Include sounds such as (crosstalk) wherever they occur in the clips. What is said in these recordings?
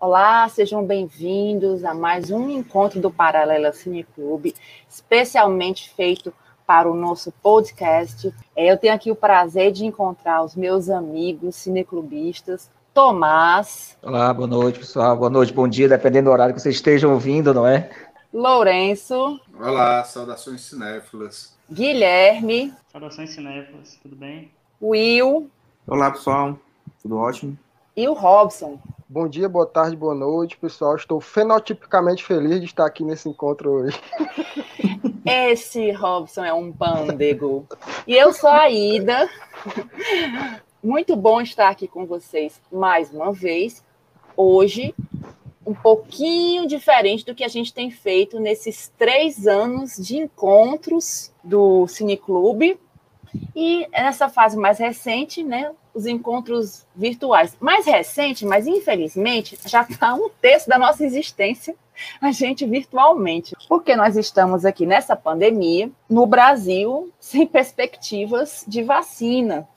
Olá, sejam bem-vindos a mais um encontro do Paralela Cine Clube, especialmente feito para o nosso podcast. É, eu tenho aqui o prazer de encontrar os meus amigos cineclubistas, Tomás. Olá, boa noite, pessoal. Boa noite, bom dia, dependendo do horário que vocês estejam ouvindo, não é? Lourenço. Olá, saudações cinéfilas. Guilherme. Saudações cinéfilas, tudo bem? Will. Olá, pessoal. Tudo ótimo? E o Robson. Bom dia, boa tarde, boa noite, pessoal. Estou fenotipicamente feliz de estar aqui nesse encontro hoje. (laughs) Esse Robson é um pândego. E eu sou a Ida. Muito bom estar aqui com vocês mais uma vez. Hoje, um pouquinho diferente do que a gente tem feito nesses três anos de encontros do Cineclube. E nessa fase mais recente, né, os encontros virtuais. Mais recente, mas infelizmente já está um terço da nossa existência a gente virtualmente. Porque nós estamos aqui nessa pandemia, no Brasil, sem perspectivas de vacina.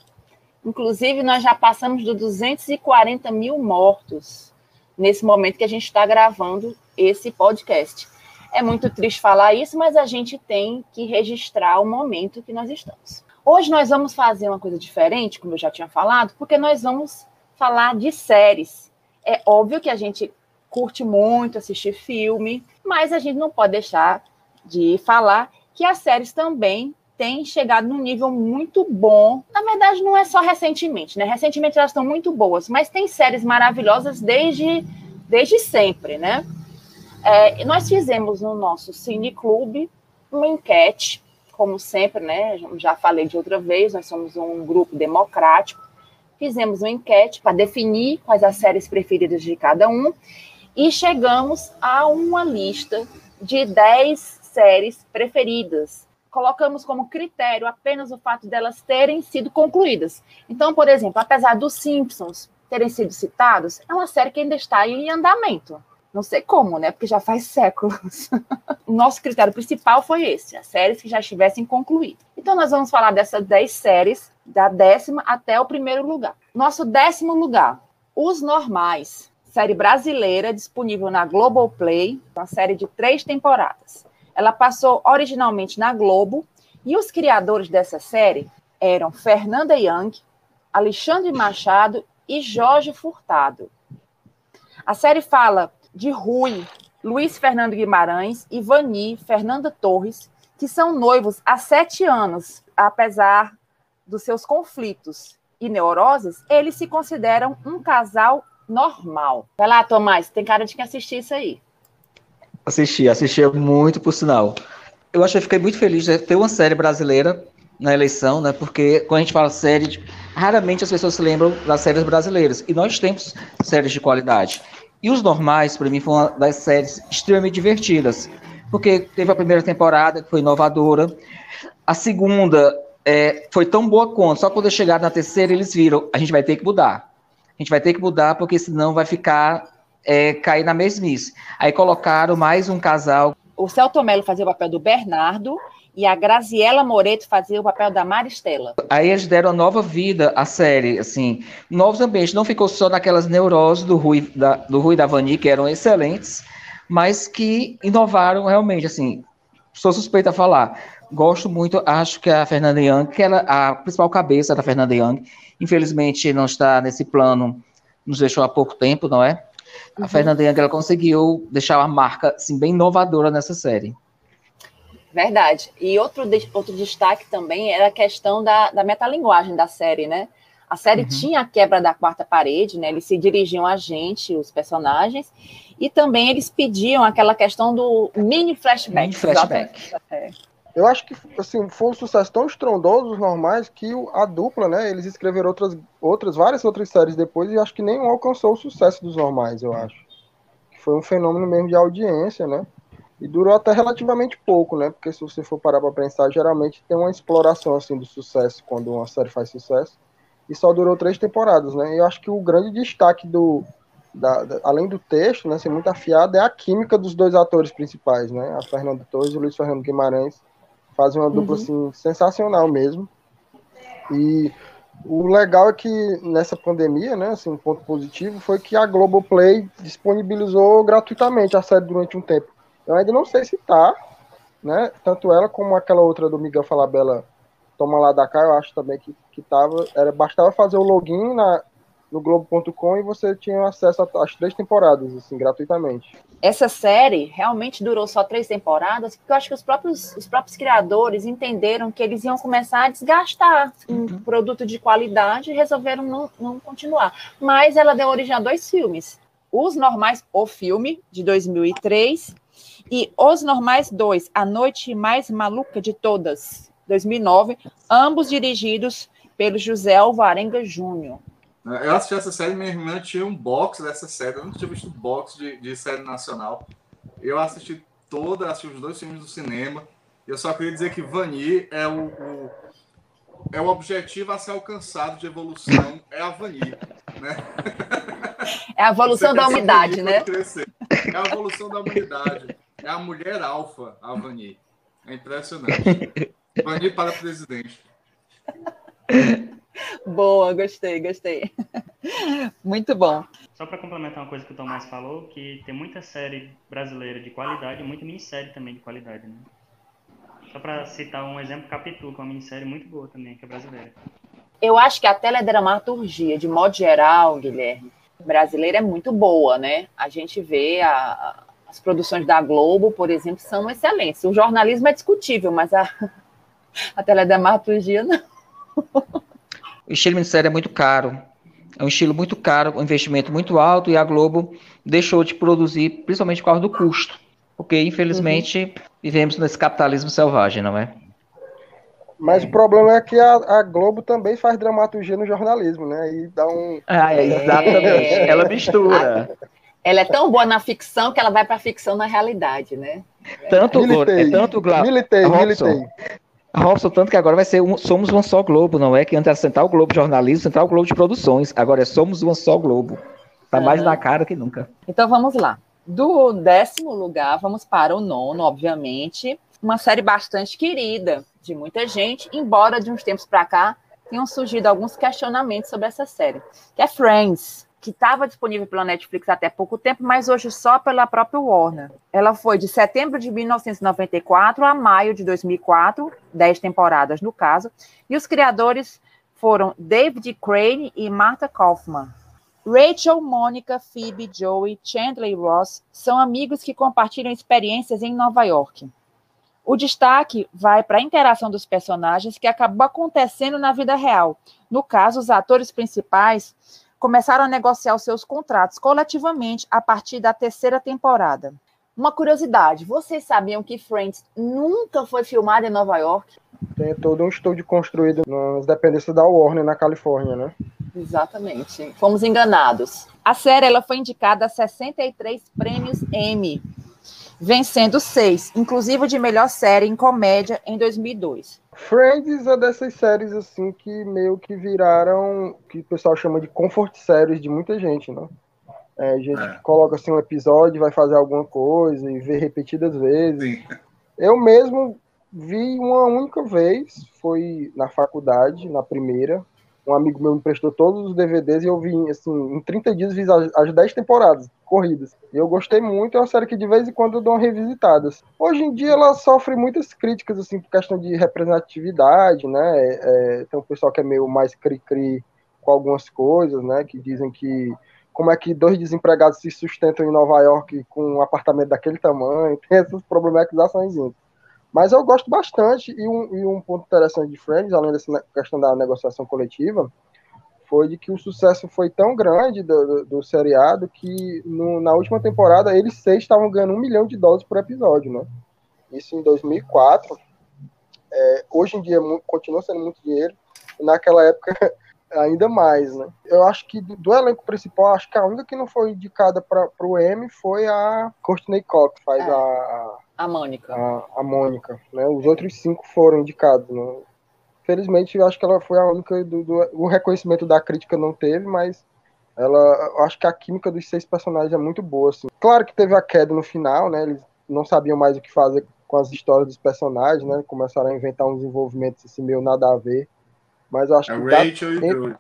Inclusive, nós já passamos de 240 mil mortos nesse momento que a gente está gravando esse podcast. É muito triste falar isso, mas a gente tem que registrar o momento que nós estamos. Hoje nós vamos fazer uma coisa diferente, como eu já tinha falado, porque nós vamos falar de séries. É óbvio que a gente curte muito assistir filme, mas a gente não pode deixar de falar que as séries também têm chegado num nível muito bom. Na verdade, não é só recentemente, né? Recentemente elas estão muito boas, mas tem séries maravilhosas desde, desde sempre, né? É, nós fizemos no nosso Cine Clube uma enquete como sempre, né? Já falei de outra vez, nós somos um grupo democrático. Fizemos uma enquete para definir quais as séries preferidas de cada um e chegamos a uma lista de 10 séries preferidas. Colocamos como critério apenas o fato delas terem sido concluídas. Então, por exemplo, apesar dos Simpsons terem sido citados, é uma série que ainda está em andamento. Não sei como, né? Porque já faz séculos. (laughs) o nosso critério principal foi esse: as séries que já estivessem concluídas. Então, nós vamos falar dessas 10 séries, da décima até o primeiro lugar. Nosso décimo lugar, Os Normais. Série brasileira disponível na Globoplay, uma série de três temporadas. Ela passou originalmente na Globo e os criadores dessa série eram Fernanda Young, Alexandre Machado e Jorge Furtado. A série fala de Rui, Luiz Fernando Guimarães e Vani Fernanda Torres, que são noivos há sete anos, apesar dos seus conflitos e neuroses, eles se consideram um casal normal. Vai lá, Tomás, tem cara de que assistir isso aí. Assisti, assisti muito, por sinal. Eu acho que fiquei muito feliz de ter uma série brasileira na eleição, né? Porque quando a gente fala série, raramente as pessoas se lembram das séries brasileiras. E nós temos séries de qualidade. E Os Normais, para mim, foi uma das séries extremamente divertidas, porque teve a primeira temporada, que foi inovadora, a segunda é, foi tão boa quanto, só quando chegaram na terceira, eles viram, a gente vai ter que mudar. A gente vai ter que mudar, porque senão vai ficar, é, cair na mesmice. Aí colocaram mais um casal. O Celto Melo fazia o papel do Bernardo, e a Graziela Moreto fazia o papel da Maristela. Aí eles deram nova vida à série, assim, novos ambientes. Não ficou só naquelas neuroses do Rui da, do Rui da Vani, que eram excelentes, mas que inovaram realmente, assim. Sou suspeita a falar. Gosto muito, acho que a Fernanda Young, que era a principal cabeça da Fernanda Young, infelizmente não está nesse plano, nos deixou há pouco tempo, não é? A uhum. Fernanda Young ela conseguiu deixar uma marca assim, bem inovadora nessa série. Verdade. E outro, outro destaque também era a questão da, da metalinguagem da série, né? A série uhum. tinha a quebra da quarta parede, né? Eles se dirigiam a gente, os personagens, e também eles pediam aquela questão do mini flashback. Mini flashback. É. Eu acho que assim, foi um sucesso tão estrondoso os normais que a dupla, né? Eles escreveram outras, outras, várias outras séries depois e acho que nenhum alcançou o sucesso dos normais, eu acho. Foi um fenômeno mesmo de audiência, né? E durou até relativamente pouco, né? Porque se você for parar para pensar, geralmente tem uma exploração assim do sucesso quando uma série faz sucesso. E só durou três temporadas, né? E eu acho que o grande destaque do, da, da, além do texto, né, ser muito afiado, é a química dos dois atores principais, né? A Fernanda Torres e o Luiz Fernando Guimarães fazem uma dupla uhum. assim sensacional mesmo. E O legal é que nessa pandemia, né, assim, um ponto positivo foi que a Globoplay disponibilizou gratuitamente a série durante um tempo. Eu ainda não sei se tá, né, tanto ela como aquela outra do Miguel Falabella, Toma Lá da Cá, eu acho também que, que tava, era, bastava fazer o login na, no Globo.com e você tinha acesso às três temporadas, assim, gratuitamente. Essa série realmente durou só três temporadas, porque eu acho que os próprios, os próprios criadores entenderam que eles iam começar a desgastar um uhum. produto de qualidade e resolveram não, não continuar. Mas ela deu origem a dois filmes. Os Normais, o filme, de 2003, e Os Normais 2, A Noite Mais Maluca de Todas, 2009, ambos dirigidos pelo José Alvarenga Júnior. Eu assisti essa série, minha irmã tinha um box dessa série, eu não tinha visto box de, de série nacional. Eu assisti toda, assisti os dois filmes do cinema. Eu só queria dizer que Vani é o, o, é o objetivo a ser alcançado de evolução, é a Vani, né? É a evolução da humanidade, né? É a evolução da humanidade. É a mulher alfa, a Vani. É impressionante. (laughs) Vani para presidente. Boa, gostei, gostei. Muito bom. Só para complementar uma coisa que o Tomás falou, que tem muita série brasileira de qualidade e muita minissérie também de qualidade, né? Só para citar um exemplo, Capitu, que é uma minissérie muito boa também, que é brasileira. Eu acho que a teledramaturgia, de modo geral, Guilherme, brasileira é muito boa, né? A gente vê a, as produções da Globo, por exemplo, são excelentes. O jornalismo é discutível, mas a, (laughs) a teledramaturgia não. O estilo minissérie é muito caro. É um estilo muito caro, um investimento muito alto, e a Globo deixou de produzir, principalmente por causa do custo. Porque, infelizmente, uhum. vivemos nesse capitalismo selvagem, não é? Mas o problema é que a, a, Globo também faz dramaturgia no jornalismo, né? E dá um. Ah, é, exatamente. É. Ela mistura. Ela é tão boa na ficção que ela vai para a ficção na realidade, né? Tanto, militei, é tanto militei, militei. Robson, tanto que agora vai ser um, Somos um só Globo, não é? Que antes era Central Globo Jornalismo, Central Globo de Produções. Agora é Somos um só Globo. Tá mais na cara que nunca. Então vamos lá. Do décimo lugar, vamos para o nono, obviamente. Uma série bastante querida de muita gente, embora de uns tempos para cá tenham surgido alguns questionamentos sobre essa série, que é Friends que estava disponível pela Netflix até pouco tempo, mas hoje só pela própria Warner. Ela foi de setembro de 1994 a maio de 2004, dez temporadas no caso, e os criadores foram David Crane e Martha Kaufman. Rachel, Mônica, Phoebe, Joey, Chandler e Ross são amigos que compartilham experiências em Nova York. O destaque vai para a interação dos personagens que acabou acontecendo na vida real. No caso, os atores principais começaram a negociar os seus contratos coletivamente a partir da terceira temporada. Uma curiosidade, vocês sabiam que Friends nunca foi filmada em Nova York? Tem todo um estúdio construído nas dependências da Warner, na Califórnia, né? Exatamente. Fomos enganados. A série ela foi indicada a 63 prêmios Emmy, vencendo seis, inclusive de melhor série em comédia em 2002. Friends é dessas séries assim que meio que viraram que o pessoal chama de comfort séries de muita gente, né? É, a gente é. coloca assim um episódio, vai fazer alguma coisa e vê repetidas vezes. Sim. Eu mesmo vi uma única vez, foi na faculdade, na primeira, um amigo meu me prestou todos os DVDs e eu vi, assim, em 30 dias fiz as, as 10 temporadas corridas. E eu gostei muito, é uma série que de vez em quando eu dou revisitadas. Hoje em dia ela sofre muitas críticas, assim, por questão de representatividade, né? É, é tem um pessoal que é meio mais cri-cri com algumas coisas, né? Que dizem que como é que dois desempregados se sustentam em Nova York com um apartamento daquele tamanho, (laughs) tem essas problematizações. Mas eu gosto bastante, e um, e um ponto interessante de Friends, além dessa questão da negociação coletiva, foi de que o sucesso foi tão grande do, do, do seriado que no, na última temporada eles seis estavam ganhando um milhão de dólares por episódio, né? Isso em 2004. É, hoje em dia continua sendo muito dinheiro, e naquela época (laughs) ainda mais, né? Eu acho que do, do, elenco principal, acho que a única que não foi indicada para o M foi a Courtney Cox, que faz é. a a Mônica. A, a Mônica, né? Os outros cinco foram indicados, né? Felizmente, eu acho que ela foi a única do, do, o reconhecimento da crítica não teve, mas ela, eu acho que a química dos seis personagens é muito boa, assim. Claro que teve a queda no final, né? Eles não sabiam mais o que fazer com as histórias dos personagens, né? Começaram a inventar uns envolvimentos assim meio nada a ver. Mas eu acho É que dá- Rachel e tem- Joey.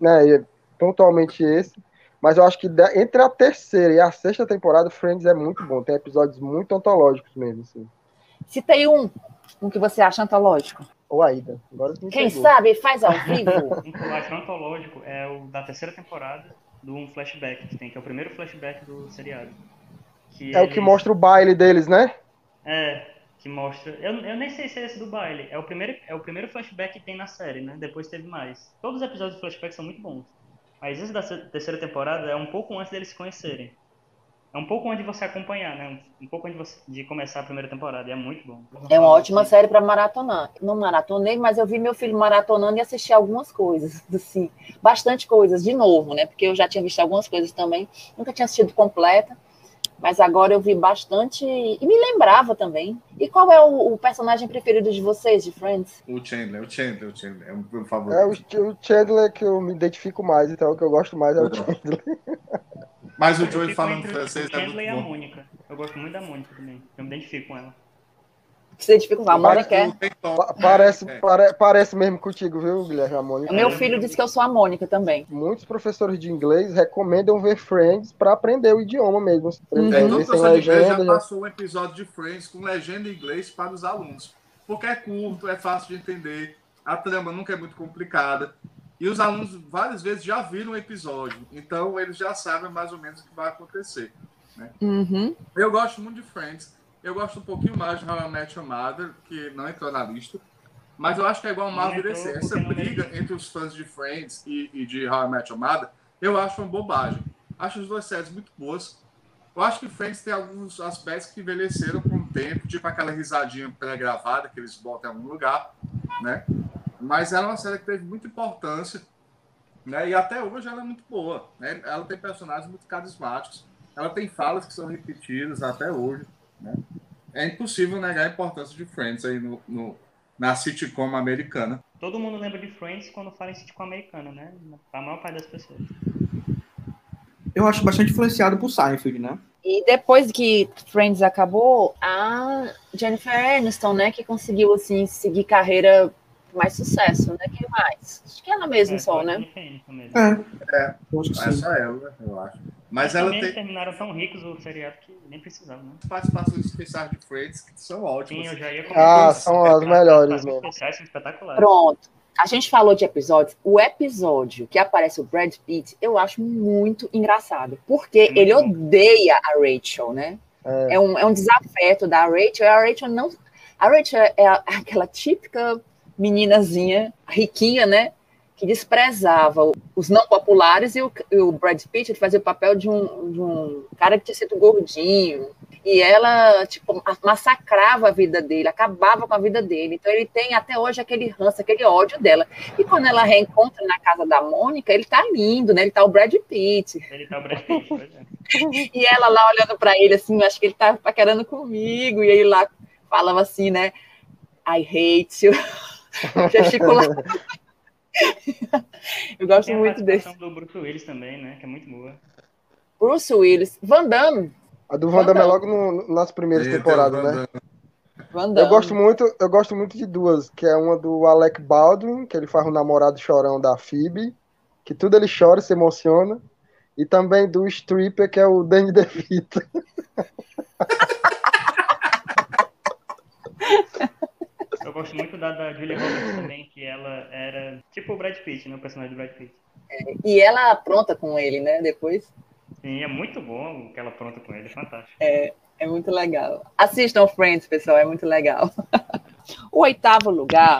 né, é pontualmente esse. Mas eu acho que da- entre a terceira e a sexta temporada, Friends é muito bom. Tem episódios muito antológicos mesmo, assim. Se tem um, um que você acha antológico. Ou Aida. Agora tu me Quem pegou. sabe faz ao (laughs) vivo. Um que eu acho antológico é o da terceira temporada do um flashback que tem, que é o primeiro flashback do seriado. Que É o que eles- mostra o baile deles, né? É, que mostra. Eu, eu nem sei se é esse do baile. É o, primeiro, é o primeiro flashback que tem na série, né? Depois teve mais. Todos os episódios do flashback são muito bons. Mas esse da terceira temporada é um pouco antes deles se conhecerem. É um pouco antes de você acompanhar, né? Um, pouco antes de começar a primeira temporada. E é muito bom. É uma ótima série para maratonar. Não maratonei, mas eu vi meu filho maratonando e assisti algumas coisas, (laughs) assim, bastante coisas de novo, né? Porque eu já tinha visto algumas coisas também, nunca tinha assistido completa, mas agora eu vi bastante e me lembrava também. E qual é o, o personagem preferido de vocês, de Friends? O Chandler, o Chandler, o Chandler. É o meu É o, favorito. o Chandler que eu me identifico mais, então o que eu gosto mais é o Chandler. Mas o Joey falando francês o é Chandler e a muito bom. Mônica. Eu gosto muito da Mônica também. Eu me identifico com ela. Você identifica com a Mônica? é? Parece, é. pare- parece mesmo contigo, viu, Guilherme Ramon? O meu filho disse que eu sou a Mônica também. Muitos professores de inglês recomendam ver Friends para aprender o idioma mesmo. Uhum. É, sem já legenda. já- passou um episódio de Friends com legenda em inglês para os alunos. Porque é curto, é fácil de entender, a trama nunca é muito complicada. E os alunos várias vezes já viram o episódio. Então eles já sabem mais ou menos o que vai acontecer. Uhum. Eu gosto muito de Friends. Eu gosto um pouquinho mais de How I Met Your Mother, que não entrou na lista. Mas eu acho que é igual entrou DC. Essa não briga entre os fãs de Friends e, e de How I Met Your Mother, eu acho uma bobagem. Acho as duas séries muito boas. Eu acho que Friends tem alguns aspectos que envelheceram com o tempo, tipo aquela risadinha pré-gravada que eles botam em algum lugar, né? Mas ela é uma série que teve muita importância, né? E até hoje ela é muito boa, né? Ela tem personagens muito carismáticos, ela tem falas que são repetidas até hoje, né? É impossível negar a importância de Friends aí no, no- na sitcom americana. Todo mundo lembra de Friends quando fala em sitcom americana, né? A maior parte das pessoas. Eu acho bastante influenciado por Seinfeld, né? E depois que Friends acabou, a Jennifer Aniston, né, que conseguiu, assim, seguir carreira mais sucesso, né? Quem mais? Acho que ela mesma É, só, né? Mesmo. É. Eu acho que É sim. só ela, eu acho. Mas Mas ela tem terminaram tão ricos o seriado que nem precisavam, né? participações especiais de Friends que são Sim, ótimas. eu já ia Ah, comentar. são as melhores são espetaculares. Pronto. A gente falou de episódios. O episódio que aparece o Brad Pitt, eu acho muito engraçado. Porque É muito ele bom. odeia a Rachel, né? É. É, um, é um desafeto da Rachel. E a Rachel não. A Rachel é a- aquela típica meninazinha riquinha, né? Que desprezava os não populares e o, e o Brad Pitt ele fazia o papel de um, de um cara que tinha sido gordinho. E ela, tipo, ma- massacrava a vida dele, acabava com a vida dele. Então ele tem até hoje aquele ranço, aquele ódio dela. E quando ela reencontra na casa da Mônica, ele tá lindo, né? Ele tá o Brad Pitt. Ele tá o Brad Pitt, é. (laughs) E ela lá olhando pra ele assim, acho que ele tá paquerando comigo. E ele lá falava assim, né? I hate you. (laughs) (laughs) Gesticulava. Eu gosto Tem a muito desse. participação do Bruce Willis também, né? Que é muito boa. Bruce Willis, Van Damme. A do Van Damme é logo no- nas primeiras tem temporadas, né? Van Damme. Eu gosto muito, eu gosto muito de duas, que é uma do Alec Baldwin, que ele faz o namorado chorão da Phoebe, que tudo ele chora e se emociona, e também do stripper, que é o Danny (laughs) DeVito. (laughs) Eu gosto muito da, da Julia Roberts também, que ela era tipo o Brad Pitt, né? O personagem do Brad Pitt. E ela apronta com ele, né? Depois. Sim, é muito bom o que ela pronta com ele, é fantástico. É muito legal. Assistam Friends, pessoal, é muito legal. (laughs) o oitavo lugar,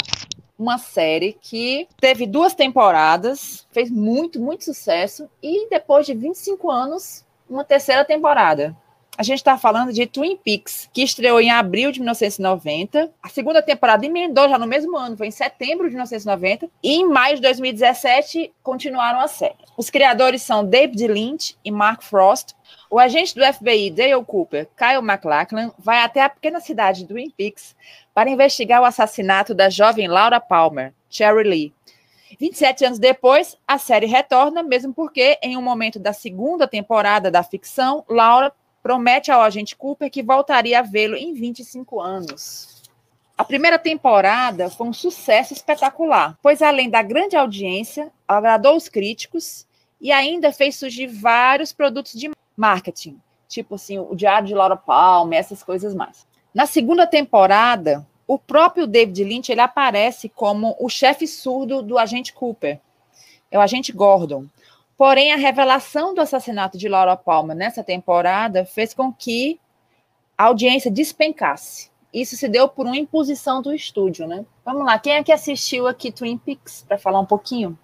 uma série que teve duas temporadas, fez muito, muito sucesso, e depois de 25 anos, uma terceira temporada. A gente está falando de Twin Peaks, que estreou em abril de 1990. A segunda temporada emendou já no mesmo ano, foi em setembro de 1990. E em maio de 2017 continuaram a série. Os criadores são David Lynch e Mark Frost. O agente do FBI, Dale Cooper, Kyle MacLachlan, vai até a pequena cidade de Twin Peaks para investigar o assassinato da jovem Laura Palmer, Cherry Lee. 27 anos depois, a série retorna, mesmo porque, em um momento da segunda temporada da ficção, Laura promete ao agente Cooper que voltaria a vê-lo em 25 anos. A primeira temporada foi um sucesso espetacular, pois além da grande audiência, agradou os críticos e ainda fez surgir vários produtos de marketing, tipo assim, o Diário de Laura Palmer, essas coisas mais. Na segunda temporada, o próprio David Lynch ele aparece como o chefe surdo do agente Cooper, é o agente Gordon. Porém, a revelação do assassinato de Laura Palmer nessa temporada fez com que a audiência despencasse. Isso se deu por uma imposição do estúdio, né? Vamos lá, quem é que assistiu aqui Twin Peaks para falar um pouquinho?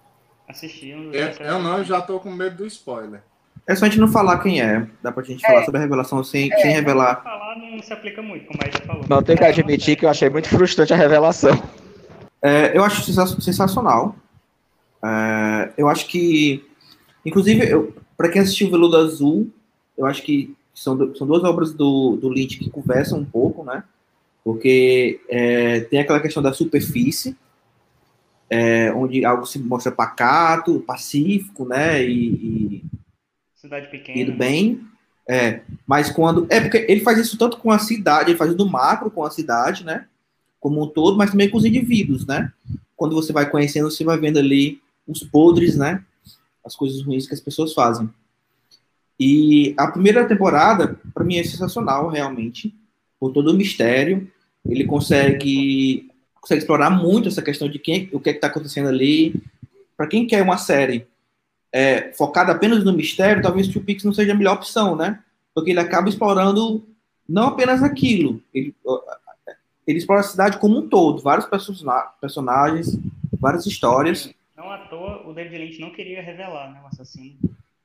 Assisti. Eu, eu não, eu já tô com medo do spoiler. É só a gente não falar quem é. Dá pra gente É. falar sobre a revelação sem, É. sem revelar. Falar não se aplica muito, como a já falou. Não tenho que admitir que eu achei muito frustrante a revelação. É, eu acho sensa- sensacional. É, eu acho que, inclusive, para quem assistiu Veludo Azul, eu acho que são, são duas obras do, do Lynch que conversam um pouco, né? Porque é, tem aquela questão da superfície, é, onde algo se mostra pacato, pacífico, né? E, e, Cidade pequena. do bem. É, mas quando. É porque ele faz isso tanto com a cidade, ele faz do macro com a cidade, né? Como um todo, mas também com os indivíduos, né? Quando você vai conhecendo, você vai vendo ali os podres, né? As coisas ruins que as pessoas fazem. E a primeira temporada, para mim, é sensacional, realmente, por todo o mistério. Ele consegue, consegue explorar muito essa questão de quem, o que é está acontecendo ali. Para quem quer uma série é, focada apenas no mistério, talvez Two Peaks não seja a melhor opção, né? Porque ele acaba explorando não apenas aquilo, ele, ele explora a cidade como um todo, vários persona- personagens, várias histórias. Não à toa, o David Lynch não queria revelar, né, o assassino.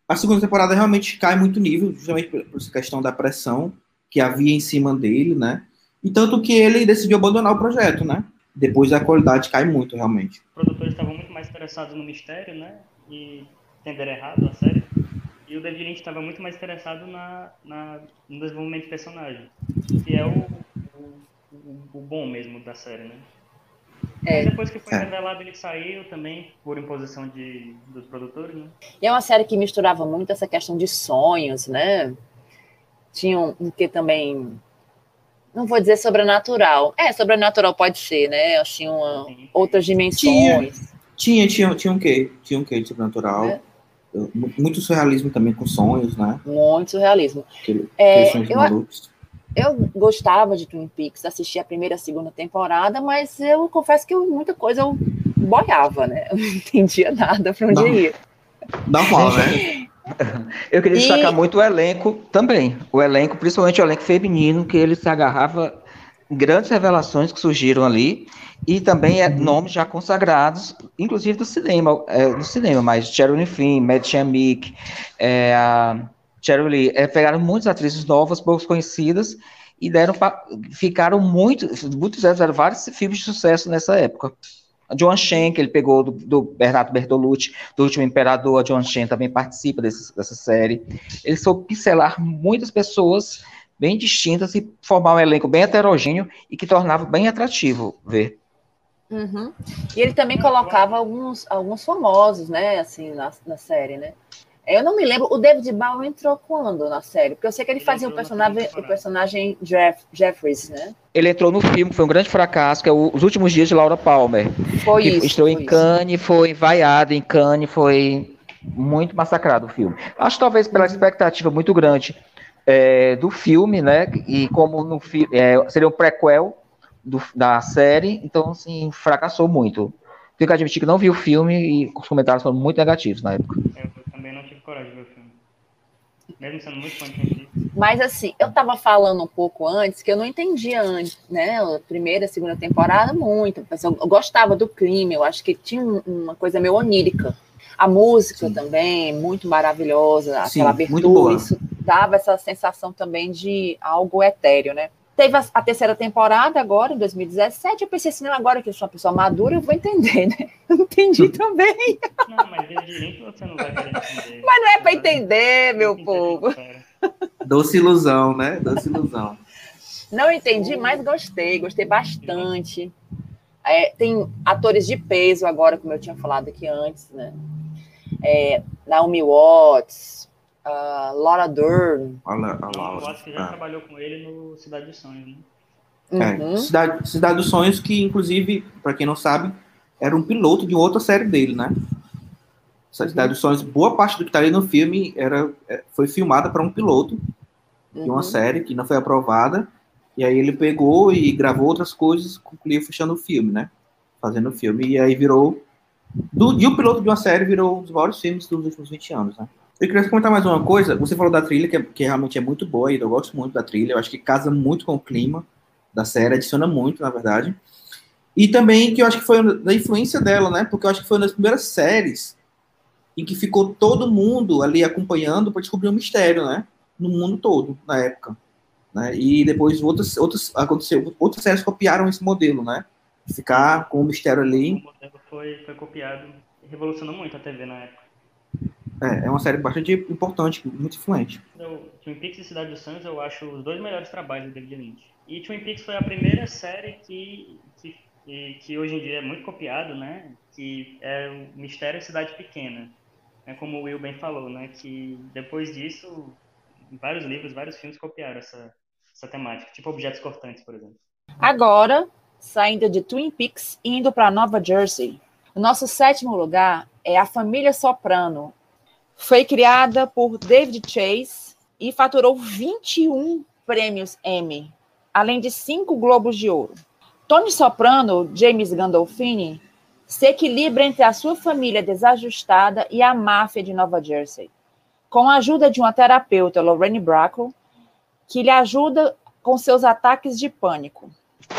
A segunda temporada realmente cai muito nível, justamente por, essa questão da pressão que havia em cima dele, né? E tanto que ele decidiu abandonar o projeto, né? Depois a qualidade cai muito, realmente. Os produtores estavam muito mais interessados no mistério, né, e entenderam errado a série. E o David Lynch estava muito mais interessado na, na, no desenvolvimento de personagem, que é o, o, o- o bom mesmo da série, né? É. Depois que foi É. revelado, ele saiu também, por imposição de, dos produtores, né? E é uma série que misturava muito essa questão de sonhos, né? Tinha um, um que também. Não vou dizer sobrenatural. É, sobrenatural pode ser, né? Assim, uma, Sim. outras dimensões. Tinha, tinha, tinha um quê? Tinha um quê de sobrenatural. É. Muito surrealismo também com sonhos, né? Muito surrealismo. Aquele, É, eu- malucos. Eu gostava de Twin Peaks, assisti a primeira e a segunda temporada, mas eu confesso que eu- muita coisa eu boiava, né? Eu (laughs) não entendia nada para onde Não. ia. Normal, né? (laughs) Eu queria E- destacar muito o elenco também. O elenco, principalmente o elenco feminino, que ele se agarrava em grandes revelações que surgiram ali. E também é, nomes já consagrados, inclusive do cinema, é, do cinema, mas Sherilyn Finn, Mad Shamik, é, a Cheryl Lee, é, pegaram muitas atrizes novas, poucos conhecidas, e deram pa- ficaram muito, muitos fizeram vários filmes de sucesso nessa época. A Joan Shen, que ele pegou do, do Bernardo Bertolucci, do Último Imperador, a Joan Shen também participa desse- dessa série. Ele soube pincelar muitas pessoas bem distintas e formar um elenco bem heterogêneo e que tornava bem atrativo ver. Uhum. E ele também colocava alguns, alguns famosos, né, assim, na, na série, né? Eu não me lembro, o David Bowie entrou quando na série? Porque eu sei que ele Ele fazia o personagem, o personagem Jeff, Jeffries, né? Ele entrou no filme, foi um grande fracasso, que é o- Os Últimos Dias de Laura Palmer. Foi que isso. estreou foi em. Cannes, foi vaiado em Cannes, foi muito massacrado o filme. Acho talvez pela expectativa muito grande é, do filme, né? E como no é, seria um prequel do- da série, então assim, fracassou muito. Tenho que admitir que não vi o filme e os comentários foram muito negativos na época. Eu também não tive coragem de ver o filme. Mesmo sendo muito fã de. Mas assim, eu tava falando um pouco antes que eu não entendia antes, né? A primeira, segunda temporada, muito. Mas eu, eu gostava do crime, eu acho que tinha um- uma coisa meio onírica. A música Sim. também, muito maravilhosa, Sim, aquela muito abertura, boa. isso dava essa sensação também de algo etéreo, né? Teve a, a terceira temporada agora, em 2017. Eu pensei assim, não, agora que eu sou uma pessoa madura, eu vou entender, né? (laughs) Eu não entendi também. Não, mas Lynch você não vai querer entender. (laughs) Mas não é para entender, meu povo. Doce ilusão, né? Doce ilusão. Não entendi, mas gostei, gostei bastante. É, tem atores de peso agora, como eu tinha falado aqui antes, né? É, Naomi Watts, a Laura Dern. Não, lá. eu acho que já Ah. trabalhou com ele no Cidade dos Sonhos, né? É, Cidade, Cidade dos Sonhos, que inclusive, para quem não sabe, era um piloto de outra série dele, né? Cidade uhum. dos Sonhos, boa parte do que está ali no filme era, é, foi filmada para um piloto de uma uhum. série que não foi aprovada. E aí ele pegou e gravou outras coisas, concluiu fechando o filme, né? Fazendo o filme. E aí virou. Do, e o piloto de uma série virou um dos maiores filmes dos últimos 20 anos, né? Eu queria comentar mais uma coisa. Você falou da trilha, que, é, que realmente é muito boa, e eu gosto muito da trilha. Eu acho que casa muito com o clima da série, adiciona muito, na verdade. E também que eu acho que foi da influência dela, né? Porque eu acho que foi uma das primeiras séries em que ficou todo mundo ali acompanhando para descobrir um mistério, né? No mundo todo, na época. Né? E depois outras, outras, aconteceu, outras séries copiaram esse modelo, né? Ficar com o mistério ali. O modelo foi, foi copiado, revolucionou muito a TV na época. É, é uma série bastante importante, muito influente. Eu, Twin Peaks e Cidade dos Sonhos eu acho os dois melhores trabalhos do David Lynch. E Twin Peaks foi a primeira série que, que, que hoje em dia é muito copiado, né? Que é o Mistério Cidade Pequena. É como o Will bem falou, né? Que depois disso, vários livros, vários filmes copiaram essa, essa temática, tipo Objetos Cortantes, por exemplo. Agora, saindo de Twin Peaks e indo para Nova Jersey. O nosso sétimo lugar é A Família Soprano, foi criada por David Chase e faturou 21 prêmios Emmy, além de cinco Globos de Ouro. Tony Soprano, James Gandolfini, se equilibra entre a sua família desajustada e a máfia de Nova Jersey, com a ajuda de uma terapeuta, Lorraine Bracco, que lhe ajuda com seus ataques de pânico.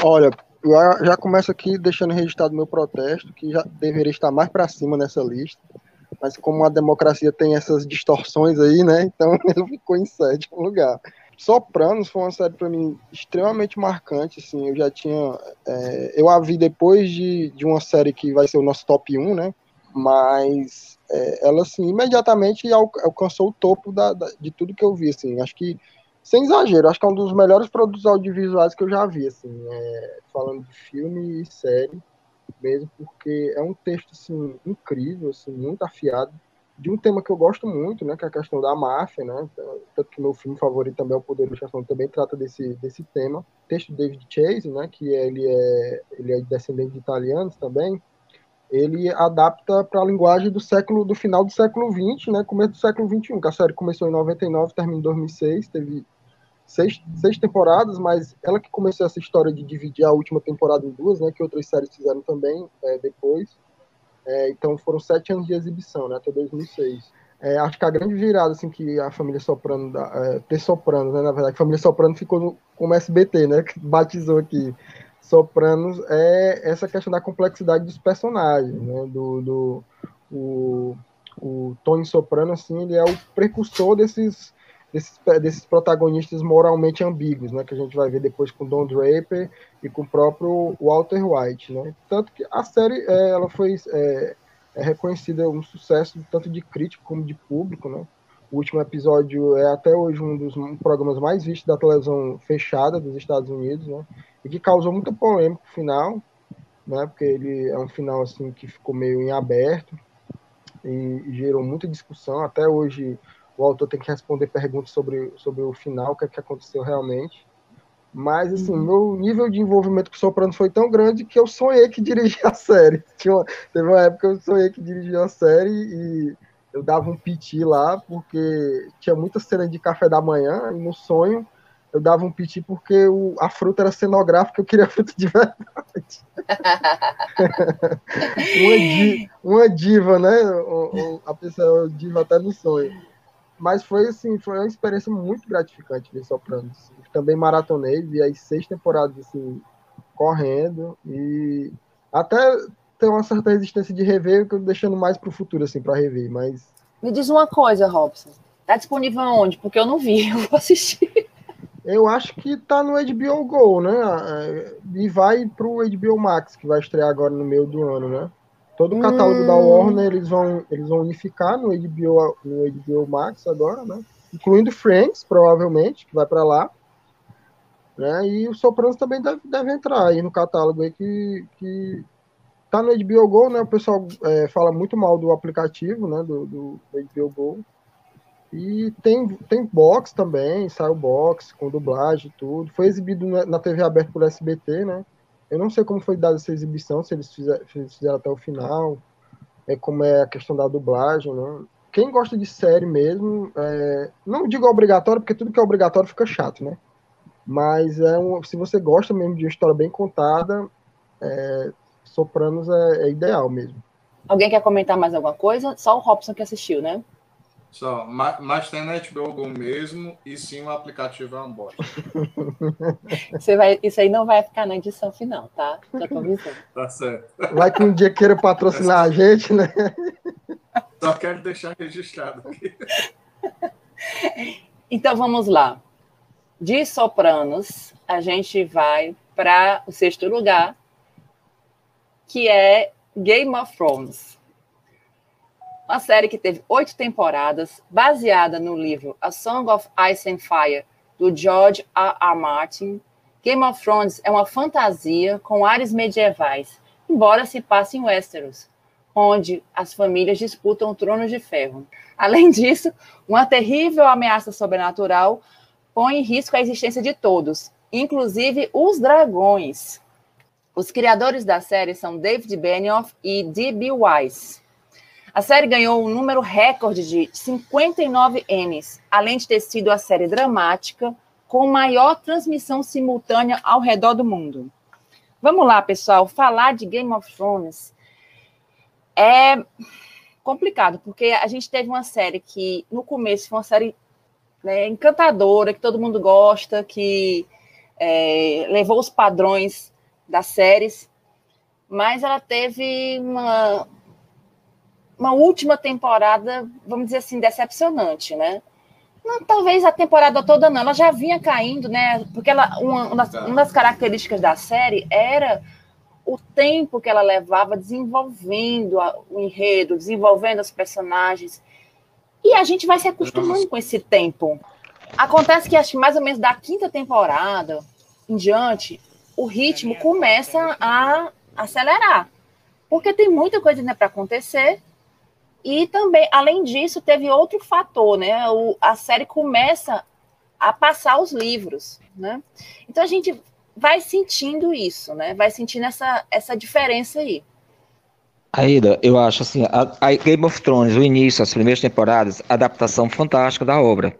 Olha, eu já começo aqui deixando registrado meu protesto, que já deveria estar mais para cima nessa lista mas como a democracia tem essas distorções aí, né? Então (laughs) ele ficou em sétimo lugar. Sopranos foi uma série para mim extremamente marcante, assim, eu já tinha, é, eu a vi depois de, de uma série que vai ser o nosso top 1, né, mas é, ela, assim, imediatamente alcançou o topo da, da, de tudo que eu vi, assim, acho que, sem exagero, acho que é um dos melhores produtos audiovisuais que eu já vi, assim, é, falando de filme e série, mesmo, porque é um texto assim, incrível, assim, muito afiado, de um tema que eu gosto muito, né, que é a questão da máfia, né, tanto que meu filme favorito também é O Poder do Chefão, também trata desse, desse tema. O texto de David Chase, né, que ele é, ele é descendente de italianos também, ele adapta para a linguagem do século do final do século 20, né, começo do século 21, que a série começou em 99, terminou em 2006, teve seis, seis temporadas, mas ela que começou essa história de dividir a última temporada em duas, né, que outras séries fizeram também é, depois. É, então foram sete anos de exibição, né, até 2006. É, acho que a grande virada assim que a família Soprano, é, ter Sopranos, né, na verdade, a família Soprano ficou no, como SBT, né, (laughs) que batizou aqui Sopranos, é essa questão da complexidade dos personagens, né, do, do o, o Tony Soprano, assim, ele é o precursor desses desses, desses protagonistas moralmente ambíguos, né, que a gente vai ver depois com Don Draper e com o próprio Walter White, né? Tanto que a série é, ela foi é, é reconhecida um sucesso tanto de crítico como de público, né? O último episódio é até hoje um dos programas mais vistos da televisão fechada dos Estados Unidos, né? E que causou muita polêmica no final, né? Porque ele é um final assim que ficou meio em aberto e gerou muita discussão. Até hoje o autor tem que responder perguntas sobre, sobre o final, o que, é que aconteceu realmente. Mas, assim, uhum. meu nível de envolvimento com o Soprano foi tão grande que eu sonhei que dirigia a série. (laughs) Tinha uma, teve uma época que eu sonhei que dirigia a série e eu dava um piti lá, porque tinha muita cena de café da manhã, e no sonho eu dava um piti porque o, a fruta era cenográfica, eu queria fruta de verdade. (laughs) (laughs) uma, diva, uma, diva, né? A pessoa diva até no sonho. Mas foi assim, foi uma experiência muito gratificante ver Sopranos. Também maratonei, vi as seis temporadas assim, correndo e até ter uma certa resistência de rever, que eu deixando mais para o futuro assim para rever, mas Me diz uma coisa, Robson. Tá disponível onde? Porque eu não vi, (laughs) eu vou assistir. Eu acho que tá no HBO Go, né? E vai pro HBO Max, que vai estrear agora no meio do ano, né? Todo o catálogo hum. da Warner eles vão, eles vão unificar no HBO, no HBO Max agora, né? Incluindo Friends, provavelmente, que vai para lá. Né? E o Sopranos também deve, deve entrar aí no catálogo aí que, que tá no HBO Go, né? O pessoal é, fala muito mal do aplicativo, né? Do, do, do HBO Go. E tem, tem box também, saiu box com dublagem e tudo. Foi exibido na, na TV aberta por SBT, né? Eu não sei como foi dada essa exibição, se eles fizeram, fizeram até o final, é como é a questão da dublagem, né? Quem gosta de série mesmo, é, não digo obrigatório, porque tudo que é obrigatório fica chato, né? Mas é um, se você gosta mesmo de uma história bem contada, é, Sopranos é, é ideal mesmo. Alguém quer comentar mais alguma coisa? Só o Robson que assistiu, né? Só, mas, mas tem na HBO Go mesmo e sim o aplicativo é um bosta. Você vai, isso aí não vai ficar na edição final, tá? Já tô avisando. Tá certo. Vai que um dia queira patrocinar a gente, né? (laughs) Só quero deixar registrado aqui. (laughs) Então vamos lá. De Sopranos, a gente vai para o sexto lugar, que é Game of Thrones. Uma série que teve oito temporadas, baseada no livro A Song of Ice and Fire, do George R. R. Martin. Game of Thrones é uma fantasia com ares medievais, embora se passe em Westeros, onde as famílias disputam tronos de ferro. Além (laughs) disso, uma terrível ameaça sobrenatural põe em risco a existência de todos, inclusive os dragões. Os criadores da série são David Benioff e D.B. Weiss. A série ganhou um número recorde de 59 Emmys, além de ter sido a série dramática com maior transmissão simultânea ao redor do mundo. Vamos lá, pessoal, falar de Game of Thrones é complicado, porque a gente teve uma série que no começo foi uma série né, encantadora, que todo mundo gosta, que é, levou os padrões das séries, mas ela teve uma, uma última temporada, vamos dizer assim, decepcionante, né? Não, talvez a temporada toda não, ela já vinha caindo, né? Porque ela, uma, uma, das, uma das características da série era o tempo que ela levava desenvolvendo a, o enredo, desenvolvendo os personagens. E a gente vai se acostumando com esse tempo. Acontece que acho que mais ou menos da quinta temporada em diante, o ritmo começa a acelerar. Porque tem muita coisa né, para acontecer e também, além disso, teve outro fator, né? O, a série começa a passar os livros, né? Então a gente vai sentindo isso, né? Vai sentindo essa, essa diferença aí. Aida, eu acho assim, a, a, Game of Thrones, o início, as primeiras temporadas, adaptação fantástica da obra.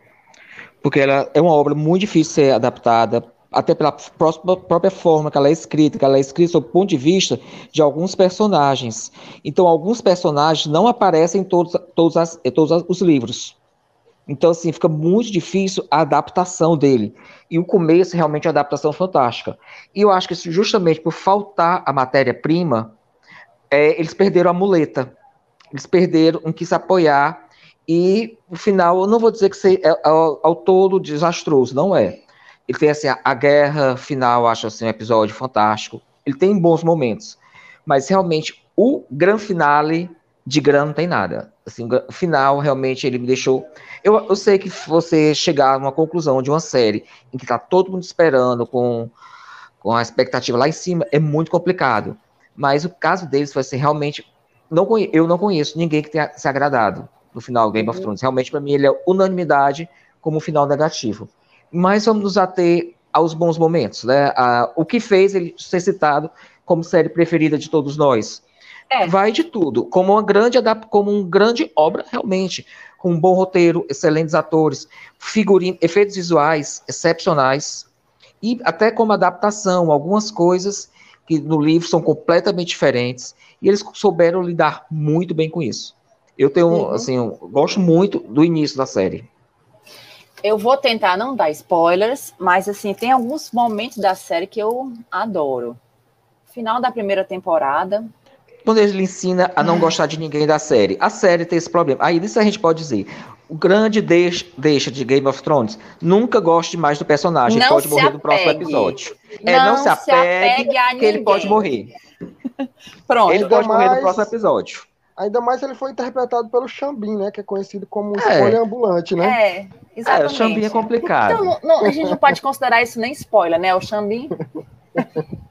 Porque ela é uma obra muito difícil de ser adaptada, até pela própria forma que ela é escrita, que ela é escrita sob o ponto de vista de alguns personagens. Então, alguns personagens não aparecem em todos, todos, as, em todos os livros. Então, assim, fica muito difícil a adaptação dele. E o começo, realmente, é uma adaptação fantástica. E eu acho que justamente por faltar a matéria-prima, é, eles perderam a muleta. Eles perderam um que se apoiar. E, no final, eu não vou dizer que é, é, ao, ao todo desastroso, não é ele tem assim, a, a guerra final, acho assim, um episódio fantástico. Ele tem bons momentos. Mas realmente o grande finale de grana não tem nada. Assim, o final realmente ele me deixou. Eu, eu sei que você chegar a uma conclusão de uma série em que tá todo mundo esperando com, com a expectativa lá em cima é muito complicado. Mas o caso deles vai ser realmente. Não, eu não conheço ninguém que tenha se agradado no final Game of uhum. Thrones. Realmente, para mim, ele é unanimidade como final negativo mas vamos nos ater aos bons momentos, né? o que fez ele ser citado como série preferida de todos nós. É. Vai de tudo, como uma grande como uma grande obra realmente, com um bom roteiro, excelentes atores, figurino, efeitos visuais excepcionais e até como adaptação, algumas coisas que no livro são completamente diferentes e eles souberam lidar muito bem com isso. Eu tenho, uhum. assim, eu gosto muito do início da série. Eu vou tentar não dar spoilers, mas assim, tem alguns momentos da série que eu adoro. Final da primeira temporada. Quando ele ensina a não gostar de ninguém da série. A série tem esse problema. Aí isso a gente pode dizer. O grande deixa, deixa de Game of Thrones. Nunca goste mais do personagem. Não ele pode morrer apegue. no próximo episódio. Não, é, não se apegue, se apegue a que ele pode morrer. Pronto. Ele pode mais... morrer no próximo episódio. Ainda mais ele foi interpretado pelo Xambim, né? Que é conhecido como é. escolha ambulante, né? É, exatamente. É, o Xambim é complicado. Então, não, a gente não pode considerar isso nem spoiler, né? O Xambim. (laughs)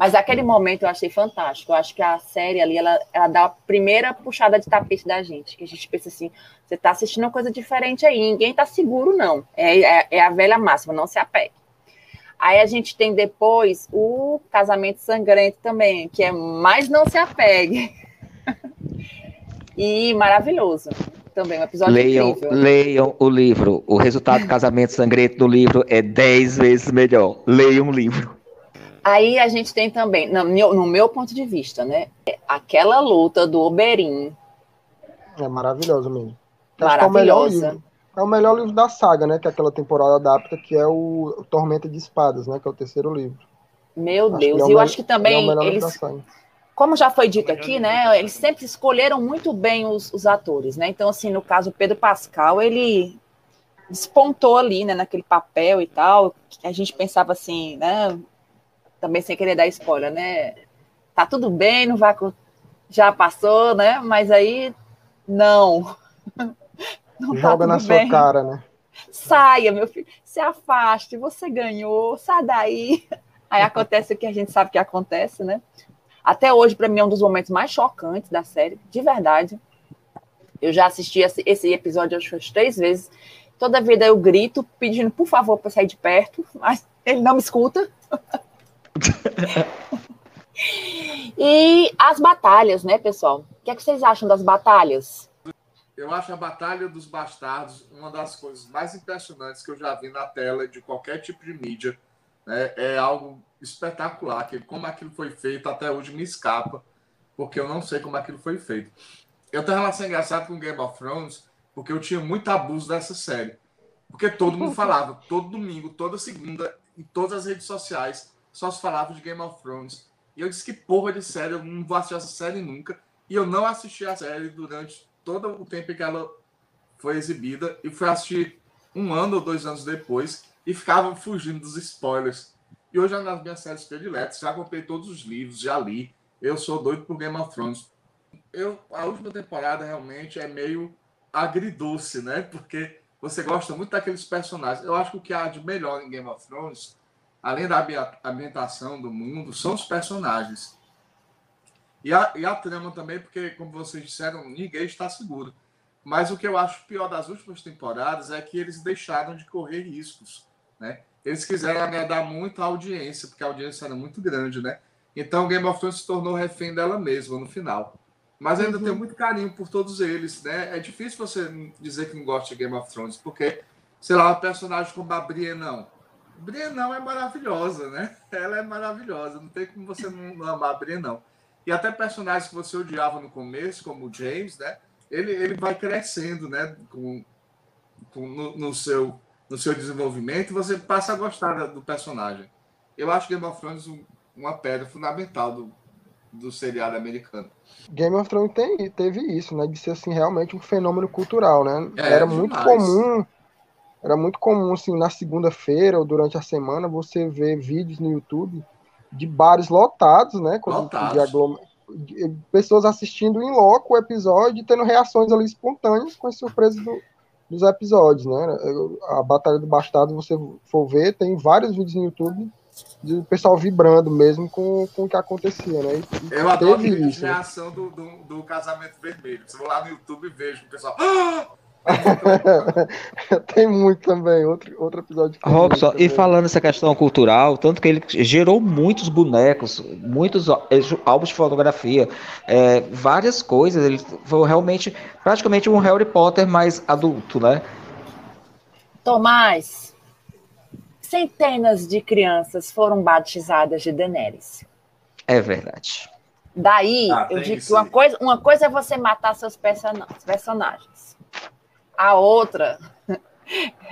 Mas aquele momento eu achei fantástico. Eu acho que a série ali, ela, ela dá a primeira puxada de tapete da gente. Que a gente pensa assim, você está assistindo uma coisa diferente aí, ninguém está seguro, não. É, é, é, a velha máxima, não se apegue. Aí a gente tem depois o casamento sangrento também, que é mais não se apegue. (laughs) e maravilhoso. Também um episódio leiam, incrível. Leiam o livro. O resultado do (laughs) casamento sangrento do livro é 10 vezes melhor. Leiam o livro. Aí a gente tem também, no meu, no meu ponto de vista, né? Aquela luta do Oberyn. É maravilhoso mesmo. Acho que é o melhor Maravilhosa. livro. É o melhor livro da saga, né? Que aquela temporada adapta, que é o Tormenta de Espadas, né? Que é o terceiro livro. Meu Acho Deus, é o e eu acho que também é eles. Como já foi dito aqui, né, eles sempre escolheram muito bem os, os atores, né? Então, assim, no caso, o Pedro Pascal, ele despontou ali, né, naquele papel e tal. A gente pensava assim, né? Também sem querer dar spoiler, né? Tá tudo bem, não vai. Já passou, né? Mas aí, não. (laughs) Não tá Joga na tudo sua bem. cara, né? Saia, meu filho, se afaste, você ganhou, sai daí. (laughs) Aí acontece o que a gente sabe que acontece, né? Até hoje, para mim, é um dos momentos mais chocantes da série, de verdade. Eu já assisti esse, esse episódio acho que três vezes. Toda vida eu grito, pedindo por favor para sair de perto, (laughs) mas ele não me escuta. (laughs) e as batalhas, né, pessoal? O que, é que vocês acham das batalhas? Eu acho a Batalha dos Bastardos uma das coisas mais impressionantes que eu já vi na tela de qualquer tipo de mídia. Né? É algo espetacular, que como aquilo foi feito até hoje me escapa, porque eu não sei como aquilo foi feito. Eu tenho uma relação engraçada com Game of Thrones, porque eu tinha muito abuso dessa série. Porque todo mundo (laughs) falava, todo domingo, toda segunda, em todas as redes sociais, só se falava de Game of Thrones. E eu disse que porra de série, eu não vou assistir essa série nunca. E eu não assisti a série durante todo o tempo em que ela foi exibida. E fui assistir um ano ou dois anos depois e ficava fugindo dos spoilers. E hoje é uma das minhas séries prediletas. Já comprei todos os livros, já li. Eu sou doido por Game of Thrones. Eu, a última temporada realmente é meio agridoce, né? Porque você gosta muito daqueles personagens. Eu acho que o que há de melhor em Game of Thrones, além da ambi- ambientação do mundo, são os personagens. E a, e a trama também, porque, como vocês disseram, ninguém está seguro. Mas o que eu acho pior das últimas temporadas é que eles deixaram de correr riscos, né? Eles quiseram agradar muito a audiência, porque a audiência era muito grande, né? Então Game of Thrones se tornou refém dela mesma no final. Mas ainda tenho muito carinho por todos eles, né? É difícil você dizer que não gosta de Game of Thrones, porque, sei lá, um personagem como a Brienne, não. Brienne não é maravilhosa, né? (laughs) Ela é maravilhosa, não tem como você não amar a Brienne, não. E até personagens que você odiava no começo, como o James, né? Ele, ele vai crescendo, né? Com, com- no, no seu, no seu desenvolvimento você passa a gostar do personagem. Eu acho Game of Thrones um- uma pedra fundamental do, do seriado americano. Game of Thrones tem, teve isso, né? De ser assim, realmente um fenômeno cultural, né? É, era muito demais. comum. Era muito comum, assim, na segunda-feira ou durante a semana, você ver vídeos no YouTube de bares lotados, né? Com, Lotados. de- pessoas assistindo em loco o episódio e tendo reações ali espontâneas com as surpresas do- dos episódios, né? A Batalha do Bastardo, você for ver, tem vários vídeos no YouTube do pessoal vibrando mesmo com, com o que acontecia, né? E- Eu adoro isso, né? reação do, do, do casamento vermelho. Você vai lá no YouTube e vejo o pessoal. "Ah!" (laughs) Tem muito também, outro, outro episódio. Robson, e falando essa questão cultural, tanto que ele gerou muitos bonecos, muitos eh, álbuns de fotografia, eh, várias coisas. Ele foi realmente, praticamente um Harry Potter mais adulto, né? Tomás, centenas de crianças foram batizadas de Daenerys. É verdade. Daí, Ah, eu digo que uma coisa, uma coisa é você matar seus persona- personagens. A outra (laughs)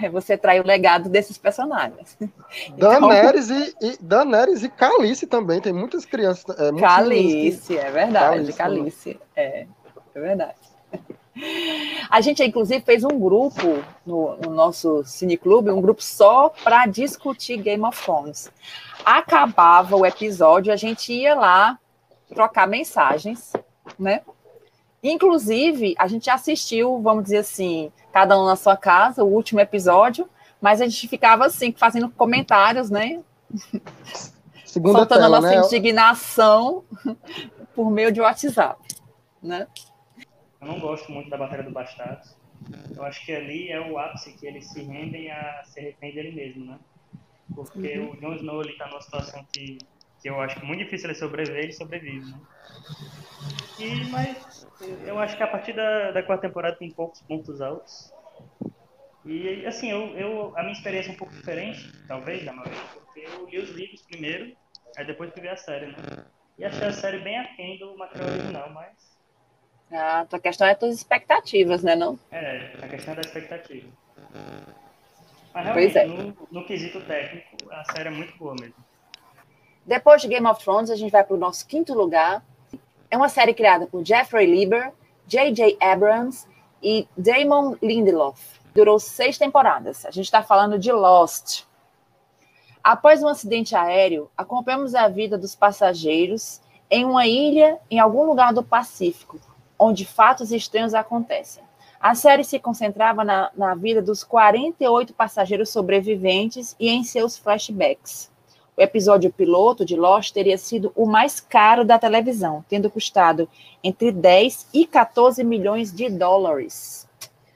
é você trair o legado desses personagens. (laughs) Daenerys e, e Daenerys e Calice também, tem muitas crianças. É, Calice, é verdade, Calice, Calice, é, é verdade. (laughs) A gente, inclusive, fez um grupo no, no nosso cineclube, um grupo só para discutir Game of Thrones. Acabava o episódio, a gente ia lá trocar mensagens, né? Inclusive, a gente assistiu, vamos dizer assim, cada um na sua casa, o último episódio, mas a gente ficava assim, fazendo comentários, né? Segunda soltando tela, a nossa né? indignação (laughs) por meio de WhatsApp, né? Eu não gosto muito da Batalha do Bastardos. Eu acho que ali é o ápice que eles se rendem a se refém dele mesmo, né? Porque o Jon Snow ele tá numa situação que, que eu acho muito difícil ele sobreviver, ele sobrevive, né? E, mas eu acho que a partir da, da quarta temporada tem poucos pontos altos. E assim, eu, eu, a minha experiência é um pouco diferente, talvez, da maioria, porque eu li os livros primeiro, aí depois fui ver a série, né? E achei a série bem aquém do material original, mas A tua questão é tuas expectativas, né? Não? é, a questão é da expectativa. Mas Pois realmente, é. no, no quesito técnico, a série é muito boa mesmo. Depois de Game of Thrones, a gente vai para o nosso quinto lugar. É uma série criada por Jeffrey Lieber, J.J. Abrams e Damon Lindelof. Durou seis temporadas. A gente está falando de Lost. Após um acidente aéreo, acompanhamos a vida dos passageiros em uma ilha em algum lugar do Pacífico, onde fatos estranhos acontecem. A série se concentrava na, na vida dos 48 passageiros sobreviventes e em seus flashbacks. O episódio piloto de Lost teria sido o mais caro da televisão, tendo custado entre 10 e 14 milhões de dólares.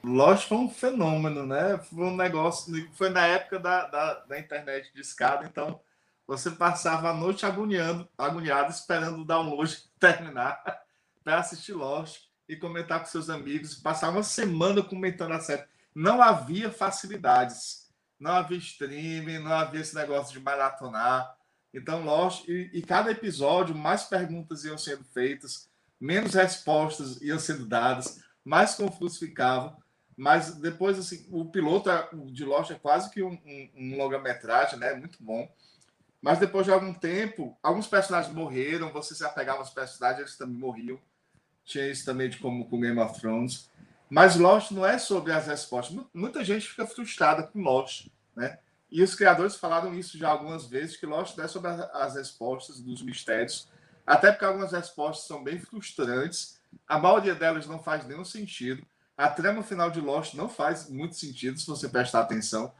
Lost foi um fenômeno, né? Foi um negócio. Foi na época da, da, da internet de escada, então você passava a noite agoniando, agoniado, esperando o download (laughs) terminar para assistir Lost e comentar com seus amigos, passar uma semana comentando a série. Não havia facilidades, não havia streaming, não havia esse negócio de maratonar. Então, Lost, e, e cada episódio, mais perguntas iam sendo feitas, menos respostas iam sendo dadas, mais confusos ficavam. Mas depois, assim, o piloto é- de Lost é quase que um, um, um longa-metragem, né? Muito bom. Mas depois de algum tempo, alguns personagens morreram, você se apegava aos personagens, eles também morriam. Tinha isso também de como com Game of Thrones. Mas Lost não é sobre as respostas. Mu- Muita gente fica frustrada com Lost, né? E os criadores falaram isso já algumas vezes, que Lost é sobre as respostas dos mistérios, até porque algumas respostas são bem frustrantes. A maioria delas não faz nenhum sentido. A trama final de Lost não faz muito sentido se você prestar atenção.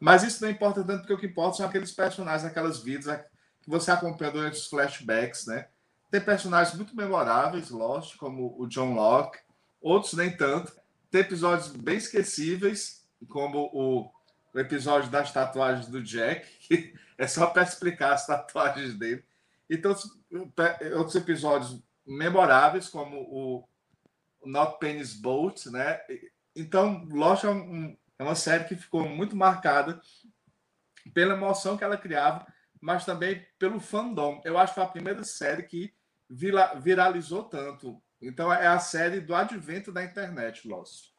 Mas isso não importa tanto, porque o que importa são aqueles personagens, aquelas vidas que você acompanha durante os flashbacks, né? Tem personagens muito memoráveis, Lost, como o John Locke, outros nem tanto. Tem episódios bem esquecíveis, como o, o episódio das tatuagens do Jack, que (laughs) é só para explicar as tatuagens dele. Então, outros episódios memoráveis, como o Not Penny's Boat, né? Então, Lost é, um- é uma série que ficou muito marcada pela emoção que ela criava, mas também pelo fandom. Eu acho que foi a primeira série que vira- viralizou tanto. Então, é a série do advento da internet, Lost.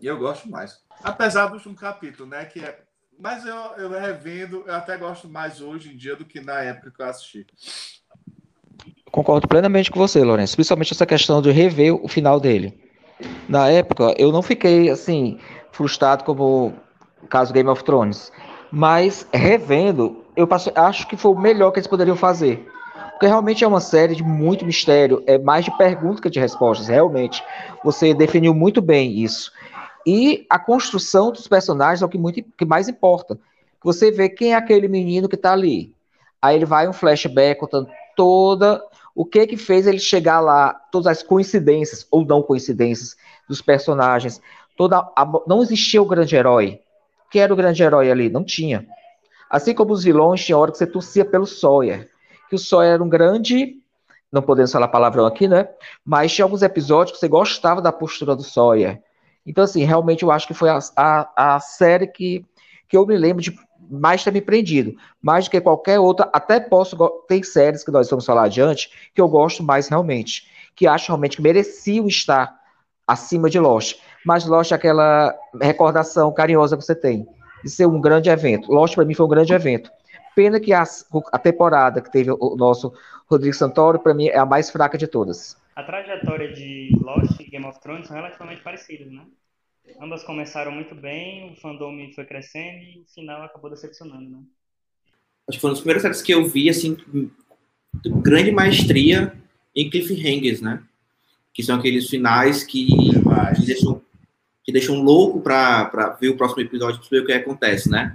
E eu gosto mais. Apesar do último capítulo, né? Que é... Mas eu, eu revendo, eu até gosto mais hoje em dia do que na época que eu assisti. Concordo plenamente com você, Lourenço. Principalmente essa questão de rever o final dele. Na época, eu não fiquei assim, frustrado como o caso Game of Thrones. Mas revendo, eu passei- acho que foi o melhor que eles poderiam fazer. Porque realmente é uma série de muito mistério, é mais de perguntas que de respostas, realmente. Você definiu muito bem isso. E a construção dos personagens é o que, muito, que mais importa. Você vê quem é aquele menino que está ali. Aí ele vai um flashback contando toda o que que fez ele chegar lá, todas as coincidências ou não coincidências dos personagens. Toda a- não existia o grande herói. Quem era o grande herói ali? Não tinha. Assim como os vilões, tinha hora que você torcia pelo Sawyer. Que o Sawyer era um grande. Não podemos falar palavrão aqui, né? Mas tinha alguns episódios que você gostava da postura do Sawyer. Então, assim, realmente eu acho que foi a, a, a série que, que eu me lembro de mais ter me prendido. Mais do que qualquer outra. Até posso. Tem séries que nós vamos falar adiante que eu gosto mais realmente. Que acho realmente que mereciam estar acima de Lost. Mas Lost é aquela recordação carinhosa que você tem de ser um grande evento. Lost para mim foi um grande evento. Pena que a, a temporada que teve o nosso Rodrigo Santoro, para mim, é a mais fraca de todas. A trajetória de Lost e Game of Thrones são relativamente parecidas, né? Ambas começaram muito bem, o fandom foi crescendo e o final acabou decepcionando, né? Acho que foi uma das primeiras séries que eu vi, assim, grande maestria em cliffhangers, né? Que são aqueles finais que, que deixam, que deixam louco pra, pra ver o próximo episódio, pra ver o que acontece, né?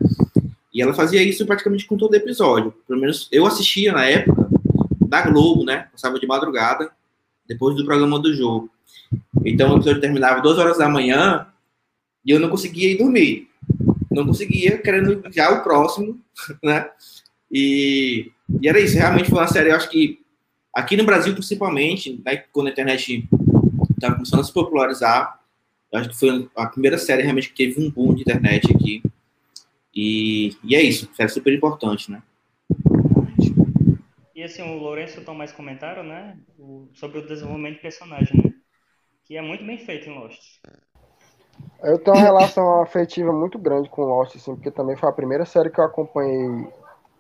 E ela fazia isso praticamente com todo episódio. Pelo menos eu assistia na época da Globo, né? Passava de madrugada, depois do programa do jogo. Então o episódio terminava duas horas da manhã e eu não conseguia ir dormir. Não conseguia, querendo já o próximo, (laughs) né? E, e era isso. Realmente foi uma série, eu acho que aqui no Brasil, principalmente, né, quando a internet estava começando a se popularizar, eu acho que foi a primeira série realmente que teve um boom de internet aqui. E, e é isso, série super importante, né? Assim, o Lourenço e o Tomás comentaram, né? O, sobre o desenvolvimento de personagem, né? Que é muito bem feito em Lost. Eu tenho uma relação afetiva muito grande com Lost, assim, porque também foi a primeira série que eu acompanhei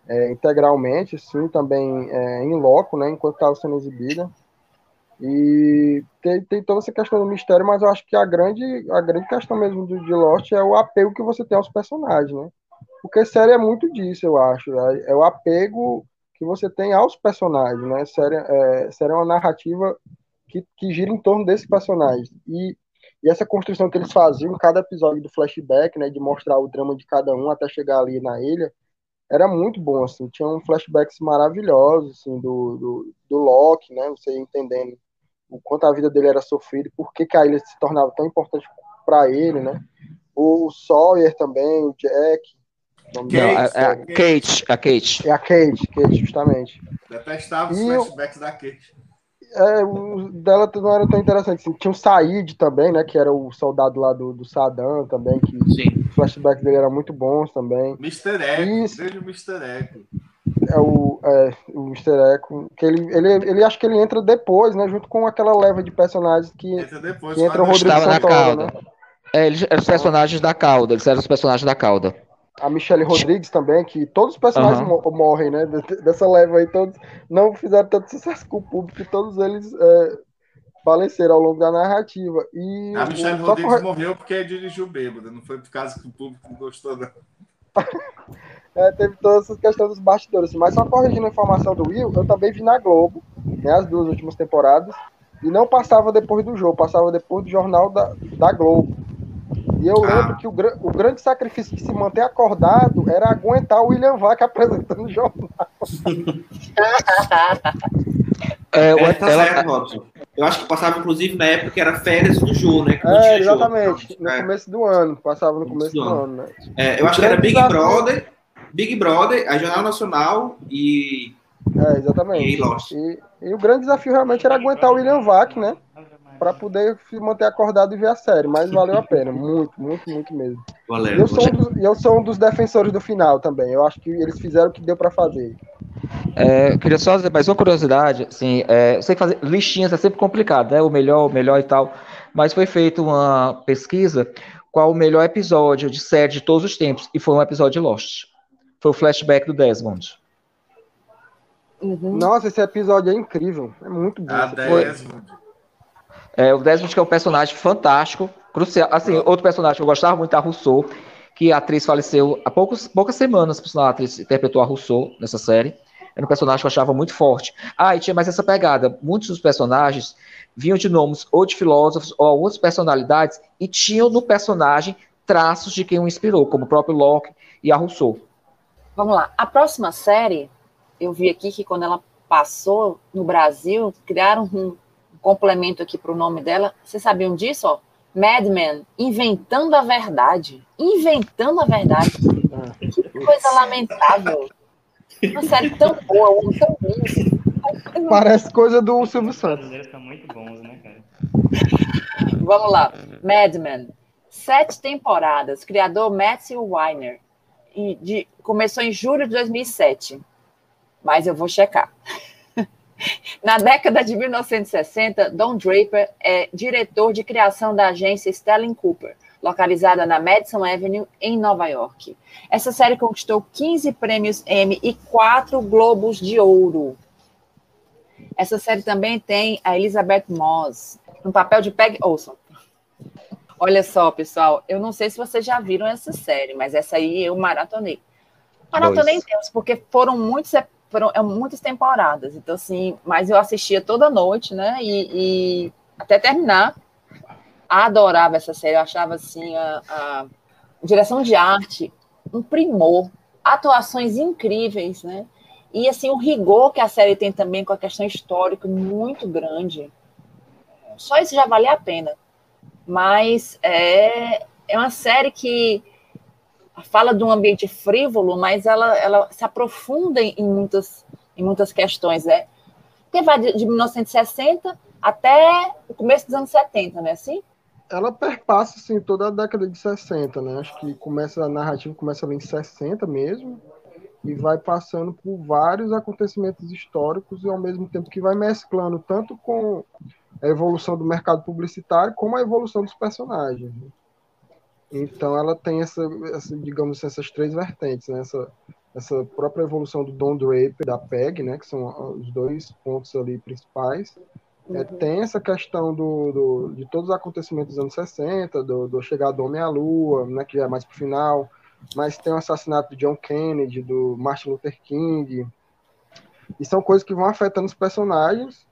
é, integralmente, assim, também é, em loco, né, enquanto estava sendo exibida. E tem, tem, toda essa questão do mistério, mas eu acho que a grande, a grande questão mesmo do, de Lost é o apego que você tem aos personagens, né? Porque série é muito disso, eu acho. É, é o apego que você tem aos personagens, né? Série é, uma narrativa que, que gira em torno desses personagens. E, e essa construção que eles faziam cada episódio do flashback, né? De mostrar o drama de cada um até chegar ali na ilha, era muito bom, assim. Tinha um flashbacks maravilhosos, assim, do, do, do Loki, né? Você entendendo o quanto a vida dele era sofrida, por que, que a ilha se tornava tão importante para ele, né? O Sawyer também, o Jack, não, é, é a Kate, a Kate. É a Kate, Kate, justamente. Detestava os flashbacks da Kate. É, o dela não era tão interessante. Assim. Tinha o Said também, né? Que era o soldado lá do, do Saddam também, que Sim. os flashbacks dele eram muito bons também. Mr. Echo, desde o Mr. Echo. É o, é, o Mr. Echo, que ele, ele, ele acho que ele entra depois, né? Junto com aquela leva de personagens que entra, depois, que entra o Rodrigo Santoro, né? É, eles eram os personagens da cauda, eles eram os personagens da cauda a Michelle Rodrigues também, que todos os personagens uhum. morrem, né? Dessa leva aí, todos não fizeram tanto sucesso com o público, todos eles é, faleceram ao longo da narrativa. E a Michelle Rodrigues corre... morreu porque dirigiu bêbada, não foi por causa que o público não gostou, não. (laughs) é, teve todas essas questões dos bastidores, mas só corrigindo a informação do Will, eu também vi na Globo, né, as duas últimas temporadas, e não passava depois do jogo, passava depois do jornal da, da Globo. E eu lembro que o, o, grande sacrifício de se manter acordado era aguentar o William Vac apresentando o jornal. (laughs) é, é, tá ela... certo. Eu acho que passava, inclusive, na época que era férias do jogo, né? É, exatamente. Jogo. No é. começo do ano. Passava no começo do, do ano, né? É, eu acho que era Big desafio... Brother, Big Brother, a Jornal Nacional e. É, exatamente. E, e, e, o grande desafio realmente era aguentar o William Vac, né? Para poder se manter acordado e ver a série, mas valeu a pena, (laughs) muito, muito, muito mesmo. Valeu, eu, sou um dos, eu sou um dos defensores do final também, eu acho que eles fizeram o que deu para fazer. É, queria só dizer mais uma curiosidade, assim, é, eu sei que fazer listinhas é sempre complicado, né, o melhor, o melhor e tal, mas foi feita uma pesquisa qual o melhor episódio de série de todos os tempos, e foi um episódio de Lost. Foi o flashback do Desmond. Uhum. Nossa, esse episódio é incrível, é muito bom. A Desmond. É, o Desmond que é um personagem fantástico, crucial. Assim, outro personagem que eu gostava muito a Rousseau, que a atriz faleceu há poucos, poucas semanas, por a atriz interpretou a Rousseau nessa série. Era um personagem que eu achava muito forte. Ah, e tinha mais essa pegada. Muitos dos personagens vinham de nomes ou de filósofos ou outras personalidades e tinham no personagem traços de quem o inspirou, como o próprio Locke e a Rousseau. Vamos lá. A próxima série, eu vi aqui que quando ela passou no Brasil, criaram um, complemento aqui para o nome dela. Vocês sabiam disso? Ó? Mad Men, inventando a verdade. Inventando a verdade. Que coisa lamentável. Uma série tão boa, um tão lindo. Parece coisa do Silvio Santos. Os muito bons, né, cara? Vamos lá. Mad Men. Sete temporadas. Criador Matthew Weiner. E de, começou em julho de 2007. Mas eu vou checar. (laughs) Na década de 1960, Don Draper é diretor de criação da agência Stelling Cooper, localizada na Madison Avenue, em Nova York. Essa série conquistou 15 prêmios Emmy e 4 Globos de Ouro. Essa série também tem a Elizabeth Moss, no papel de Peg Olson. Olha só, pessoal, eu não sei se vocês já viram essa série, mas essa aí eu maratonei. Maratonei em tempos, porque foram muitos foram é, muitas temporadas, então assim, mas eu assistia toda noite, né? E, e até terminar, adorava essa série, eu achava assim a, a direção de arte um primor, atuações incríveis, né? E assim, o rigor que a série tem também com a questão histórica muito grande. Só isso já vale a pena. Mas é, é uma série que fala de um ambiente frívolo, mas ela, ela se aprofunda em muitas, em muitas questões, né? Que vai de, de 1960 até o começo dos anos 70, né? Assim? Ela perpassa assim, toda a década de 60, né? Acho que começa a narrativa começa ali em 60 mesmo e vai passando por vários acontecimentos históricos e ao mesmo tempo que vai mesclando tanto com a evolução do mercado publicitário como a evolução dos personagens. Então ela tem essa, essa, digamos essas três vertentes, né? essa, essa própria evolução do Don Draper da PEG, né? que são os dois pontos ali principais. É, uhum. É, tem essa questão do, do, de todos os acontecimentos dos anos 60, do, do chegado do Homem à Lua, né? que já é mais pro final, mas tem o assassinato de John Kennedy, do Martin Luther King, e são coisas que vão afetando os personagens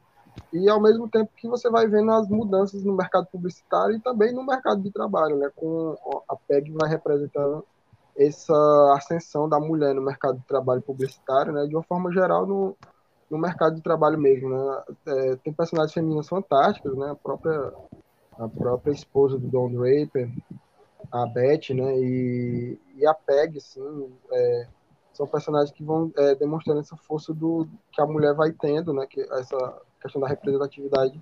e ao mesmo tempo que você vai vendo as mudanças no mercado publicitário e também no mercado de trabalho, né? Com a PEG vai representando essa ascensão da mulher no mercado de trabalho publicitário, né? De uma forma geral no, no mercado de trabalho mesmo, né? É, tem personagens femininas fantásticas, né? A própria a própria esposa do Don Draper, a Beth, né? E, e a Peg, assim, é, são personagens que vão é, demonstrando essa força do que a mulher vai tendo, né? Que essa questão da representatividade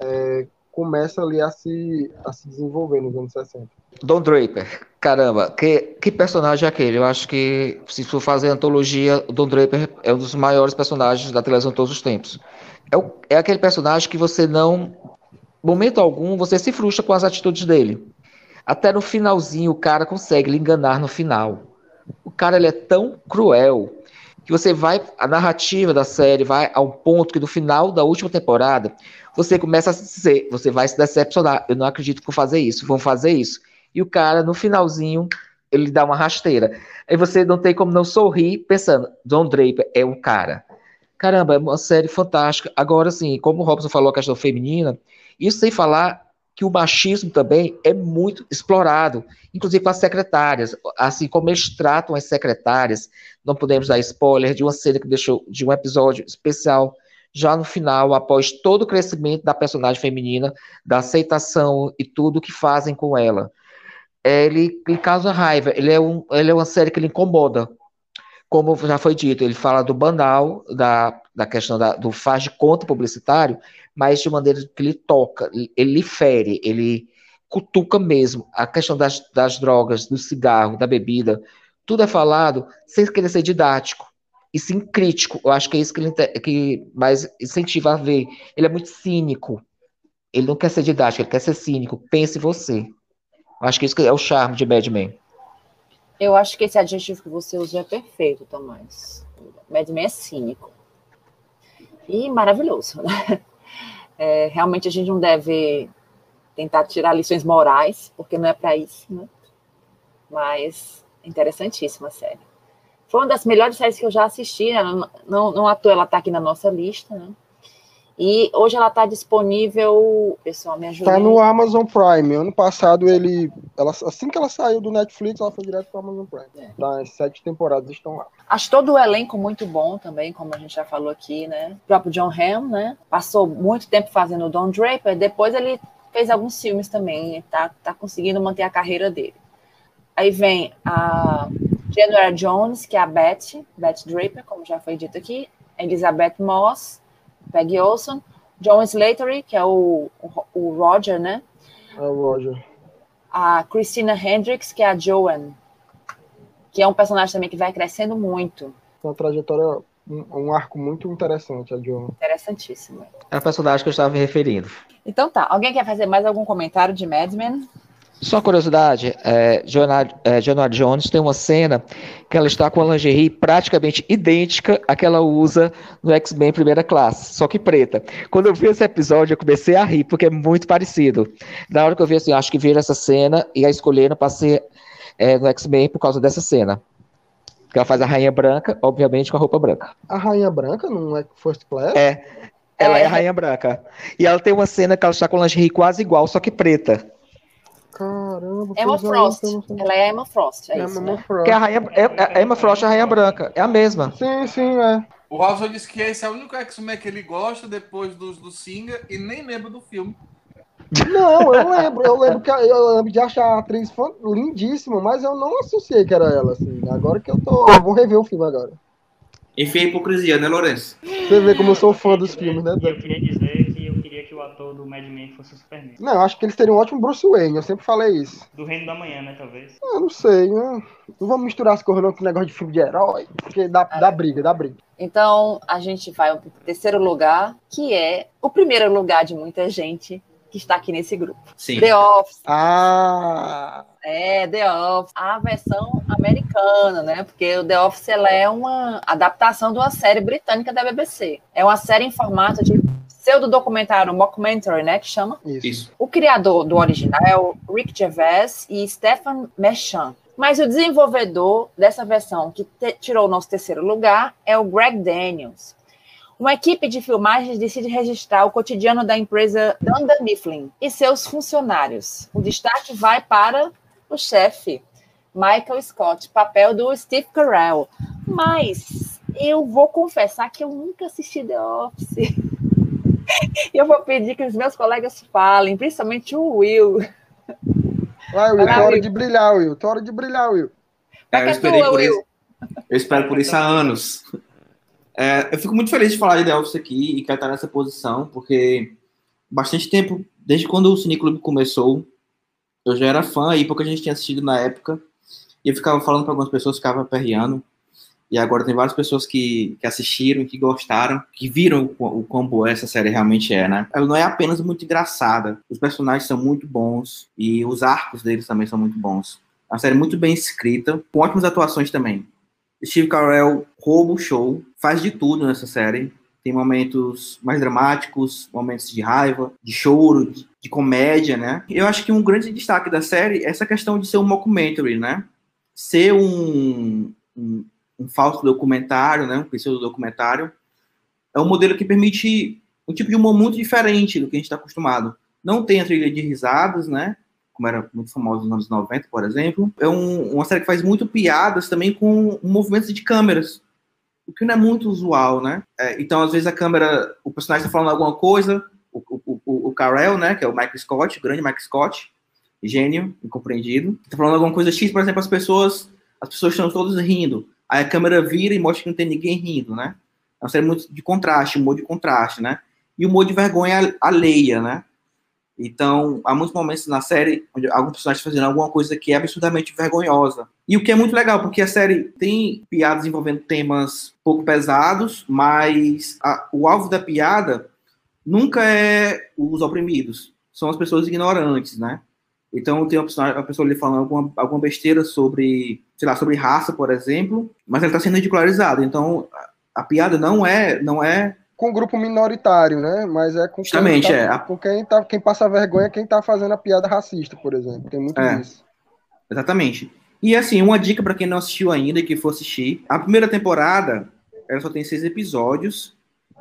é, começa ali a se, a se desenvolver nos anos 60. Don Draper, caramba, que, que personagem é aquele? Eu acho que, se for fazer antologia, Don Draper é um dos maiores personagens da televisão de todos os tempos. É, o, é aquele personagem que você não, momento algum, você se frustra com as atitudes dele. Até no finalzinho, o cara consegue lhe enganar no final. O cara ele é tão cruel que você vai, a narrativa da série vai a um ponto que no final da última temporada, você começa a dizer, você vai se decepcionar, eu não acredito que vou fazer isso, vão fazer isso. E o cara, no finalzinho, ele dá uma rasteira. Aí você não tem como não sorrir pensando, Don Draper é um cara. Caramba, é uma série fantástica. Agora, assim, como o Robson falou a questão feminina, isso sem falar que o machismo também é muito explorado, inclusive com as secretárias, assim como eles tratam as secretárias, não podemos dar spoiler de uma cena que deixou de um episódio especial já no final, após todo o crescimento da personagem feminina, da aceitação e tudo que fazem com ela. Ele, ele causa raiva, ele é, um, ele é uma série que ele incomoda, como já foi dito, ele fala do banal, da, da questão da, do faz de conta publicitário, mas de maneira que ele toca, ele fere, ele cutuca mesmo. A questão das, das drogas, do cigarro, da bebida, tudo é falado sem querer ser didático e sim crítico. Eu acho que é isso que ele que mais incentiva a ver. Ele é muito cínico. Ele não quer ser didático, ele quer ser cínico. Pense você. Eu acho que isso é o charme de Mad Men. Eu acho que esse adjetivo que você usou é perfeito, Tomás. Mad Men é cínico. E maravilhoso, né? É, realmente a gente não deve tentar tirar lições morais, porque não é para isso, né? Mas interessantíssima a série. Foi uma das melhores séries que eu já assisti, né? não, não à toa ela está aqui na nossa lista, né? E hoje ela está disponível, pessoal, me ajuda. Está no Amazon Prime. Ano passado ele, ela, assim que ela saiu do Netflix, ela foi direto para o Amazon Prime. É. Tá, as sete temporadas estão lá. Acho todo o elenco muito bom também, como a gente já falou aqui, né? O próprio John Hamm, né? Passou muito tempo fazendo o Don Draper, depois ele fez alguns filmes também, tá, tá conseguindo manter a carreira dele. Aí vem a January Jones, que é a Beth, Beth Draper, como já foi dito aqui, Elizabeth Moss, Peggy Olson, John Slattery, que é o, o, o Roger, né? É o Roger. A Christina Hendricks, que é a Joan, que é um personagem também que vai crescendo muito. Uma trajetória, um, um arco muito interessante, a Joan. Interessantíssimo. É a personagem que eu estava me referindo. Então tá, alguém quer fazer mais algum comentário de Mad Men? Só curiosidade, é, Jonah, é, Jonah Jones tem uma cena que ela está com a lingerie praticamente idêntica à que ela usa no X-Men Primeira Classe, só que preta. Quando eu vi esse episódio, eu comecei a rir, porque é muito parecido. Na hora que eu vi assim, acho que viram essa cena e a escolheram para ser é, no X-Men por causa dessa cena. Que ela faz a Rainha Branca, obviamente com a roupa branca. A Rainha Branca não é First Class? É, ela é, é a Rainha Branca. E ela tem uma cena que ela está com a lingerie quase igual, só que preta. Caramba. Emma é, Frost. Ela é Emma Frost, é É isso, Emma né? Frost. Que é a, rainha, é, é- a Emma Frost é a Rainha Branca. É a mesma. Sim, sim, é. O Robson disse que esse é o único X-Men que ele gosta depois dos do Singer e nem lembra do filme. Não, eu lembro, eu lembro que eu lembro de achar a atriz fã- lindíssima, mas eu não associei que era ela, assim. Agora que eu tô. Eu vou rever o filme agora. Enfim, a hipocrisia, né, Lourenço? Você vê como eu sou fã dos filmes, né? Eu queria dizer que eu queria que o ator do Mad Men fosse o Superman. Não, eu acho que eles teriam um ótimo Bruce Wayne, eu sempre falei isso. Do Reino da Manhã, né, talvez. Eu não sei, né? Não vamos misturar as coisas não com negócio de filme de herói, porque dá, dá briga, dá briga. Então, a gente vai para o terceiro lugar, que é o primeiro lugar de muita gente que está aqui nesse grupo. Sim. The Office. Ah, É, The Office. A versão americana, né? Porque o The Office ela é uma adaptação de uma série britânica da BBC. É uma série em formato de pseudo-documentário, mockumentary, né? Que chama. isso. Isso. O criador do original é o Rick Gervais e Stephen Merchant. Mas o desenvolvedor dessa versão que tirou o nosso terceiro lugar é o Greg Daniels. Uma equipe de filmagens decide registrar o cotidiano da empresa Dunder Mifflin e seus funcionários. O destaque vai para o chefe, Michael Scott, papel do Steve Carell. Mas eu vou confessar que eu nunca assisti The Office. E (laughs) eu vou pedir que os meus colegas falem, principalmente o Will. Vai, Will, tua hora de brilhar, Will. Tua hora de brilhar, Will. É, eu que esperei por Will? isso. Eu espero por isso há anos. É, eu fico muito feliz de falar de Office aqui e quero estar nessa posição, porque bastante tempo, desde quando o Cineclube começou, eu já era fã e pouca gente tinha assistido na época. E eu ficava falando para algumas pessoas, ficava perreando. E agora tem várias pessoas que, que assistiram, que gostaram, que viram o, o quão boa essa série realmente é, né? Ela não é apenas muito engraçada, os personagens são muito bons e os arcos deles também são muito bons. É uma série muito bem escrita, com ótimas atuações também. Steve Carell rouba o show, faz de tudo nessa série. Tem momentos mais dramáticos, momentos de raiva, de choro, de, de comédia, né? Eu acho que um grande destaque da série é essa questão de ser um mockumentary, né? Ser um, um, um falso documentário, né? Um pseudo documentário. É um modelo que permite um tipo de humor muito diferente do que a gente está acostumado. Não tem a trilha de risadas, né? Como era muito famoso nos anos 90, por exemplo. É um, uma série que faz muito piadas também com movimentos de câmeras, o que não é muito usual, né? É, então, às vezes, a câmera, o personagem está falando alguma coisa, o, o, o, o Carell, né, que é o Mike Scott, o grande Mike Scott, gênio, incompreendido, está falando alguma coisa X, por exemplo, as pessoas, as pessoas estão todas rindo, aí a câmera vira e mostra que não tem ninguém rindo, né? É uma série muito de contraste, humor de contraste, né? E humor de vergonha alheia, né? Então, há muitos momentos na série onde alguns personagens fazendo alguma coisa que é absurdamente vergonhosa. E o que é muito legal, porque a série tem piadas envolvendo temas pouco pesados, mas a- o alvo da piada nunca é os oprimidos, são as pessoas ignorantes, né? Então tem uma pessoa ali falando alguma, alguma besteira sobre, sei lá, sobre raça, por exemplo, mas ela está sendo ridicularizada. Então a, a piada não é, não é Com um grupo minoritário, né? Mas é com Justamente, quem, é. tá, com quem, tá, quem passa vergonha é quem tá fazendo a piada racista, por exemplo. Tem muito É. disso. Exatamente. E assim, uma dica para quem não assistiu ainda e que for assistir, a primeira temporada, ela só tem seis episódios,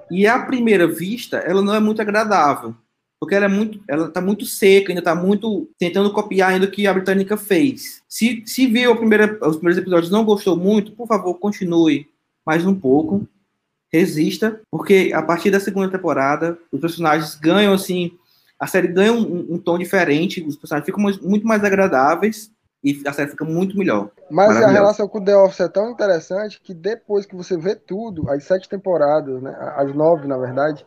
e à primeira vista, ela não é muito agradável, porque ela é muito, ela tá muito seca, ainda tá muito tentando copiar ainda o que a britânica fez. Se, se viu a primeira, os primeiros episódios e não gostou muito, por favor, continue mais um pouco, resista, porque a partir da segunda temporada, os personagens ganham assim, a série ganha um, um tom diferente, os personagens ficam muito mais agradáveis, e a série fica muito melhor. Mas a relação com o The Office é tão interessante que depois que você vê tudo, as sete temporadas, né, as nove, na verdade,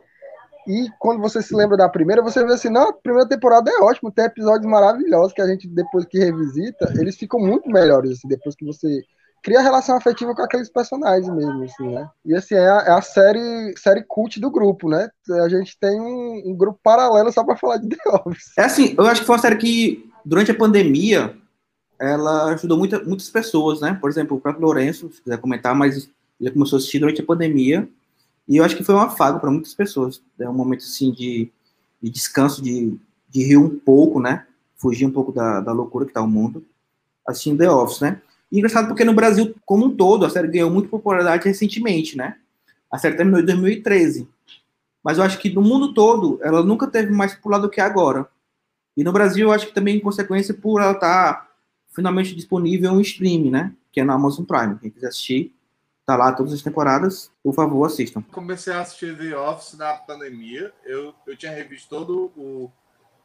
e quando você se lembra da primeira, você vê assim, não, a primeira temporada é ótima, tem episódios maravilhosos que a gente, depois que revisita, eles ficam muito melhores, assim, depois que você cria relação afetiva com aqueles personagens mesmo, assim, né? E assim, é a, é a série, série cult do grupo, né? A gente tem um, um grupo paralelo só pra falar de The Office. É assim, eu acho que foi uma série que, durante a pandemia, ela ajudou muita, muitas pessoas, né? Por exemplo, o próprio Lourenço, se quiser comentar, mas ele começou a assistir durante a pandemia, e eu acho que foi um afago para muitas pessoas. É um momento, assim, de, de descanso, de, de rir um pouco, né? Fugir um pouco da, da loucura que tá o mundo, assistindo The Office, né? Engraçado porque no Brasil, como um todo, a série ganhou muita popularidade recentemente, né? A série terminou em 2013. Mas eu acho que no mundo todo, ela nunca teve mais popular do que agora. E no Brasil, eu acho que também em consequência por ela estar tá finalmente disponível em um stream, né? Que é na Amazon Prime. Quem quiser assistir, tá lá todas as temporadas. Por favor, assistam. Comecei a assistir The Office na pandemia. Eu, eu tinha revisto todo o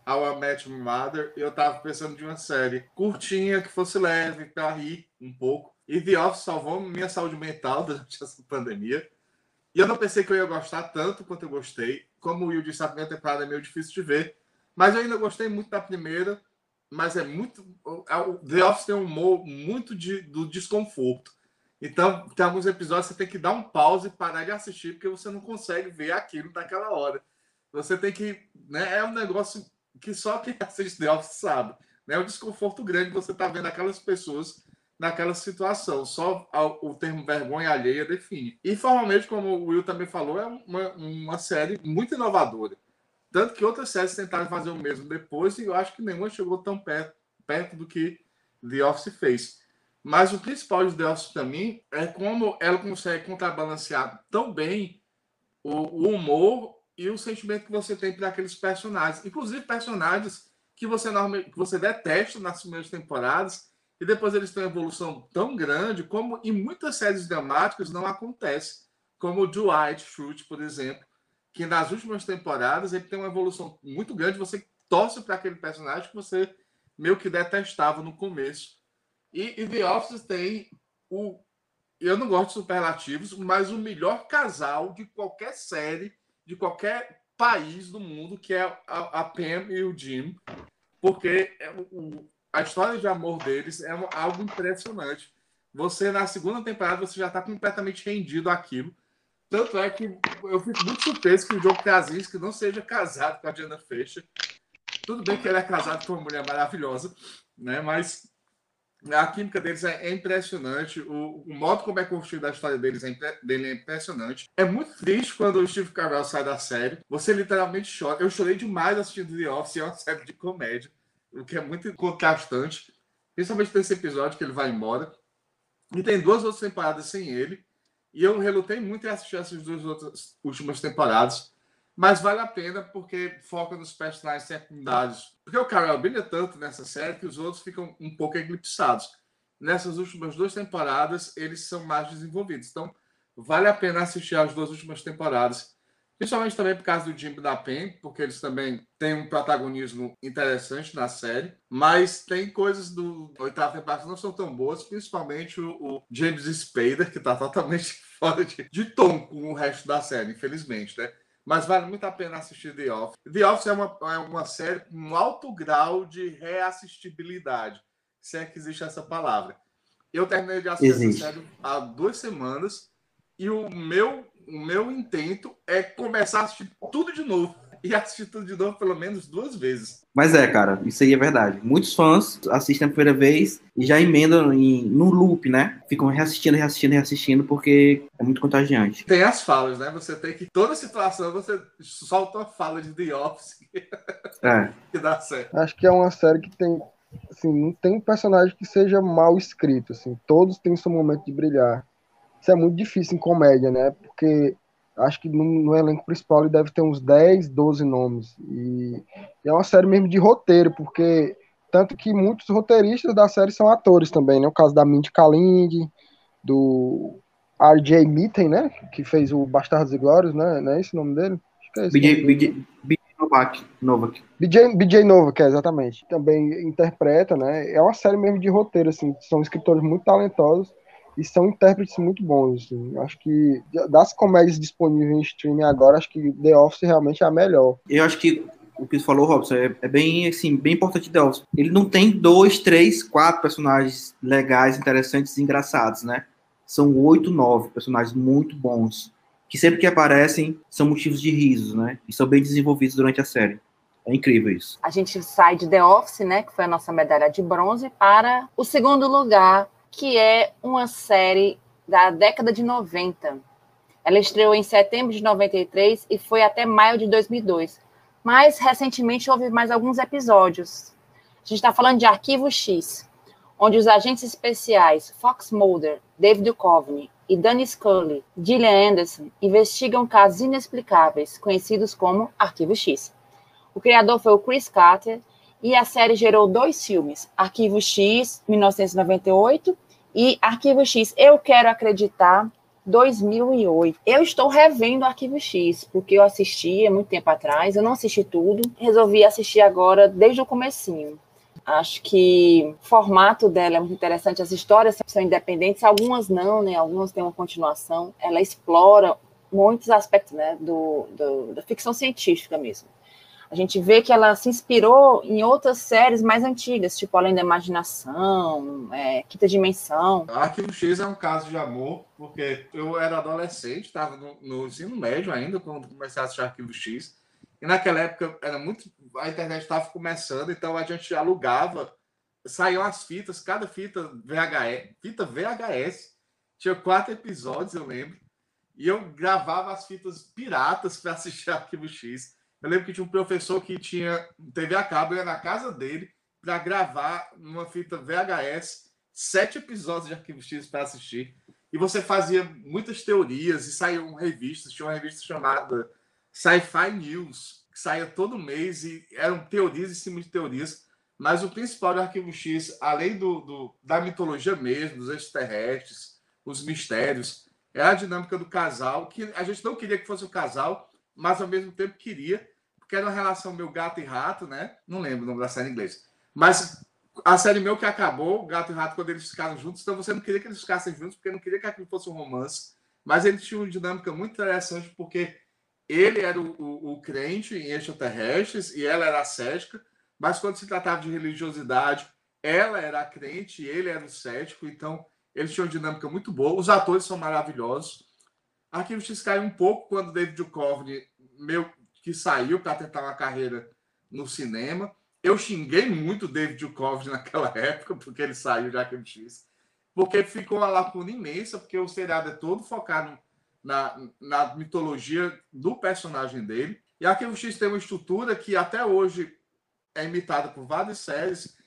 I Met My Mother eu tava pensando de uma série curtinha, que fosse leve, pra rir um pouco. E The Office salvou minha saúde mental (laughs) durante essa pandemia. E eu não pensei que eu ia gostar tanto quanto eu gostei. Como o Will disse, a primeira temporada é meio difícil de ver. Mas eu ainda gostei muito da primeira. Mas é muito. The Office tem um humor muito de, do desconforto. Então, tem alguns episódios que você tem que dar um pause e parar de assistir, porque você não consegue ver aquilo naquela hora. Você tem que. Né, é um negócio que só quem (laughs) assiste The Office sabe. Né? Um desconforto grande você estar tá vendo aquelas pessoas naquela situação. Só o termo vergonha alheia define. E formalmente, como o Will também falou, é uma, uma série muito inovadora. Tanto que outras séries tentaram fazer o mesmo depois e eu acho que nenhuma chegou tão perto, perto do que The Office fez. Mas o principal de The Office para mim é como ela consegue contrabalancear tão bem o, o humor e o sentimento que você tem para aqueles personagens. Inclusive personagens que você normalmente que você detesta nas primeiras temporadas e depois eles têm uma evolução tão grande como em muitas séries dramáticas não acontece, como o Dwight Schrute, por exemplo, que nas últimas temporadas ele tem uma evolução muito grande, você torce para aquele personagem que você meio que detestava no começo. E, e The Office tem o eu não gosto de superlativos, mas o melhor casal de qualquer série, de qualquer país do mundo, que é a, a Pam e o Jim, porque é o, a história de amor deles é algo impressionante. Você, na segunda temporada, você já está completamente rendido àquilo. Tanto é que eu fico muito surpreso que o Joe Krasinski não seja casado com a Diana Fecha. Tudo bem que ele é casado com uma mulher maravilhosa, né? Mas a química deles é, impressionante. O, o, modo como é construída a história deles é, dele é impressionante. É muito triste quando o Steve Carell sai da série. Você literalmente chora. Eu chorei demais assistindo The Office, é uma (laughs) série de comédia o que é muito contrastante, principalmente nesse episódio que ele vai embora. E tem duas outras temporadas sem ele. E eu relutei muito em assistir essas duas outras últimas temporadas. Mas vale a pena porque foca nos personagens secundários. Porque o Carol brilha tanto nessa série que os outros ficam um pouco eclipsados. Nessas últimas duas temporadas, eles são mais desenvolvidos. Então, vale a pena assistir as duas últimas temporadas Principalmente também por causa do Jim da Pen, porque eles também têm um protagonismo interessante na série. Mas tem coisas do oitavo temporada que não são tão boas, principalmente o, o James Spader, que está totalmente (laughs) fora de, de tom com o resto da série, infelizmente, né? Mas vale muito a pena assistir The Office. The Office é uma, é uma série com um alto grau de reassistibilidade, se é que existe essa palavra. Eu terminei de assistir existe. essa série há duas semanas e o meu o meu intento é começar a assistir tudo de novo. (laughs) E assistir tudo de novo pelo menos duas vezes. Mas é, cara, isso aí é verdade. Muitos fãs assistem a primeira vez e já emendam em, no loop, né? Ficam reassistindo, reassistindo, reassistindo, porque é muito contagiante. Tem as falas, né? Você tem que. Toda situação você solta uma fala de The Office. (laughs) É. que dá certo. Acho que é uma série que tem. Assim, não tem um personagem que seja mal escrito, assim. Todos têm seu momento de brilhar. Isso é muito difícil em comédia, né? Porque acho que no, no, elenco principal ele deve ter uns 10, 12 nomes. E, é uma série mesmo de roteiro, porque tanto que muitos roteiristas da série são atores também, né? O caso da Mindy Kaling, do R.J. Mitten, né? Que fez o Bastardos e Glórios, né? Não é esse o nome dele? Acho que é esse BJ, BJ, BJ Novak. Novak. BJ, BJ Novak, é, exatamente. Também interpreta, né? É uma série mesmo de roteiro, assim. São escritores muito talentosos e são intérpretes muito bons. Assim. Acho que das comédias disponíveis em streaming agora, acho que The Office realmente é a melhor. Eu acho que o que você falou, Robson, é, é, bem assim, bem importante The Office. Ele não tem dois, três, quatro personagens legais, interessantes e engraçados, né? São oito, nove personagens muito bons. Que sempre que aparecem são motivos de risos, né? E são bem desenvolvidos durante a série. É incrível isso. A gente sai de The Office, né, que foi a nossa medalha de bronze, para o segundo lugar, que é uma série da década de 90. Ela estreou em setembro de 93 e foi até maio de 2002. Mas recentemente houve mais alguns episódios. A gente está falando de Arquivo X, onde os agentes especiais Fox Mulder, David Duchovny e Danny Scully, Gillian Anderson investigam casos inexplicáveis, conhecidos como Arquivo X. O criador foi o Chris Carter e a série gerou dois filmes, Arquivo X, 1998, e Arquivo X, Eu Quero Acreditar, 2008. Eu estou revendo Arquivo X, porque eu assisti há muito tempo atrás, eu não assisti tudo, resolvi assistir agora desde o comecinho. Acho que o formato dela é muito interessante, as histórias são independentes, algumas não, né? Algumas têm uma continuação. Ela explora muitos aspectos né, do, do, da ficção científica mesmo. A gente vê que ela se inspirou em outras séries mais antigas, tipo Além da Imaginação, é, Quinta Dimensão. Arquivo X é um caso de amor, porque eu era adolescente, estava no, no, ensino médio ainda, quando comecei a assistir Arquivo X. E naquela época era muito. A internet estava começando, então a gente alugava, saíam as fitas, cada fita VHS, fita VHS, tinha quatro episódios, eu lembro. E eu gravava as fitas piratas para assistir Arquivo X. Eu lembro que tinha um professor que tinha TV a cabo, ia na casa dele para gravar numa fita VHS sete episódios de Arquivo X para assistir. E você fazia muitas teorias e saíam revistas. Tinha uma revista chamada Sci-Fi News, que saía todo mês e eram teorias em cima de teorias. Mas o principal do Arquivo X, além do, do da mitologia mesmo, dos extraterrestres, os mistérios, é a dinâmica do casal, que a gente não queria que fosse o casal, mas ao mesmo tempo queria, porque era uma relação meu gato e rato, né? Não lembro o nome da série em inglês. Mas a série meu que acabou, Gato e Rato, quando eles ficaram juntos, então você não queria que eles ficassem juntos, porque não queria que aquilo fosse um romance. Mas eles tinham uma dinâmica muito interessante, porque ele era o, o, o crente em extraterrestres e ela era a cética, mas quando se tratava de religiosidade, ela era a crente e ele era o cético, então eles tinham uma dinâmica muito boa. Os atores são maravilhosos. Arquivo X caiu um pouco quando David Duchovny meu que saiu para tentar uma carreira no cinema. Eu xinguei muito David Duchovny (laughs) naquela época, porque ele saiu de Arquivo X, porque ficou uma lacuna imensa, porque o seriado é todo focado na, na mitologia do personagem dele. E Arquivo X tem uma estrutura que até hoje é imitada por várias séries,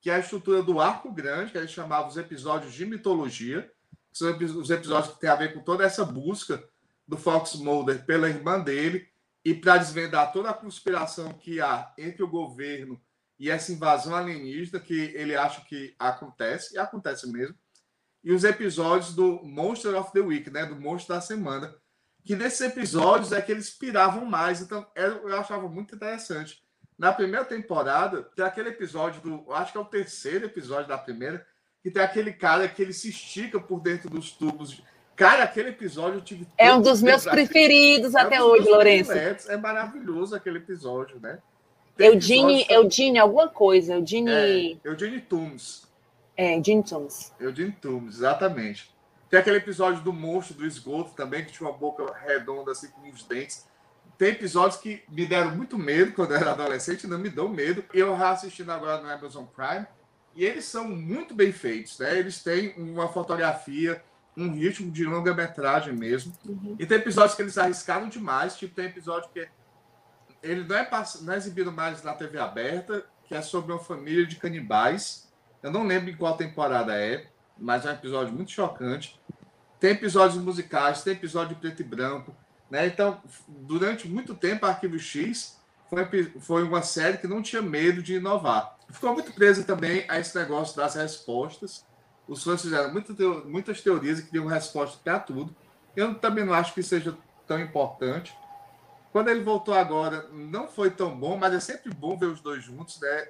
que é a estrutura do arco grande, que a gente chamava os episódios de mitologia, que são os episódios que tem a ver com toda essa busca do Fox Mulder pela irmã dele, e para desvendar toda a conspiração que há entre o governo e essa invasão alienígena que ele acha que acontece, e acontece mesmo, e os episódios do Monster of the Week, né, do Monstro da Semana, que nesses episódios é que eles piravam mais, então eu achava muito interessante. Na primeira temporada, tem aquele episódio do, acho que é o terceiro episódio da primeira, que tem aquele cara que ele se estica por dentro dos tubos Cara, aquele episódio eu tive. É um dos meus preferidos é até um hoje, Lourenço. É maravilhoso aquele episódio, né? Eugene, Eugene, alguma coisa. Eugene. É, Eugene Tooms. É, Eugene Tooms. Eugene Tooms, exatamente. Tem aquele episódio do monstro do esgoto também, que tinha uma boca redonda, assim, com os dentes. Tem episódios que me deram muito medo quando eu era adolescente, não me dão medo. Eu assistindo agora no Amazon Prime. E eles são muito bem feitos, né? Eles têm uma fotografia um ritmo de longa-metragem mesmo. Uhum. E tem episódios que eles arriscaram demais, tipo, tem episódio que ele não é, não é exibido mais na TV aberta, que é sobre uma família de canibais. Eu não lembro em qual temporada é, mas é um episódio muito chocante. Tem episódios musicais, tem episódio de preto e branco. Né? Então, durante muito tempo, Arquivo X foi, foi uma série que não tinha medo de inovar. Ficou muito presa também a esse negócio das respostas os fãs fizeram muita muitas teorias e queriam resposta para tudo. Eu também não acho que seja tão importante. Quando ele voltou agora, não foi tão bom, mas é sempre bom ver os dois juntos, né?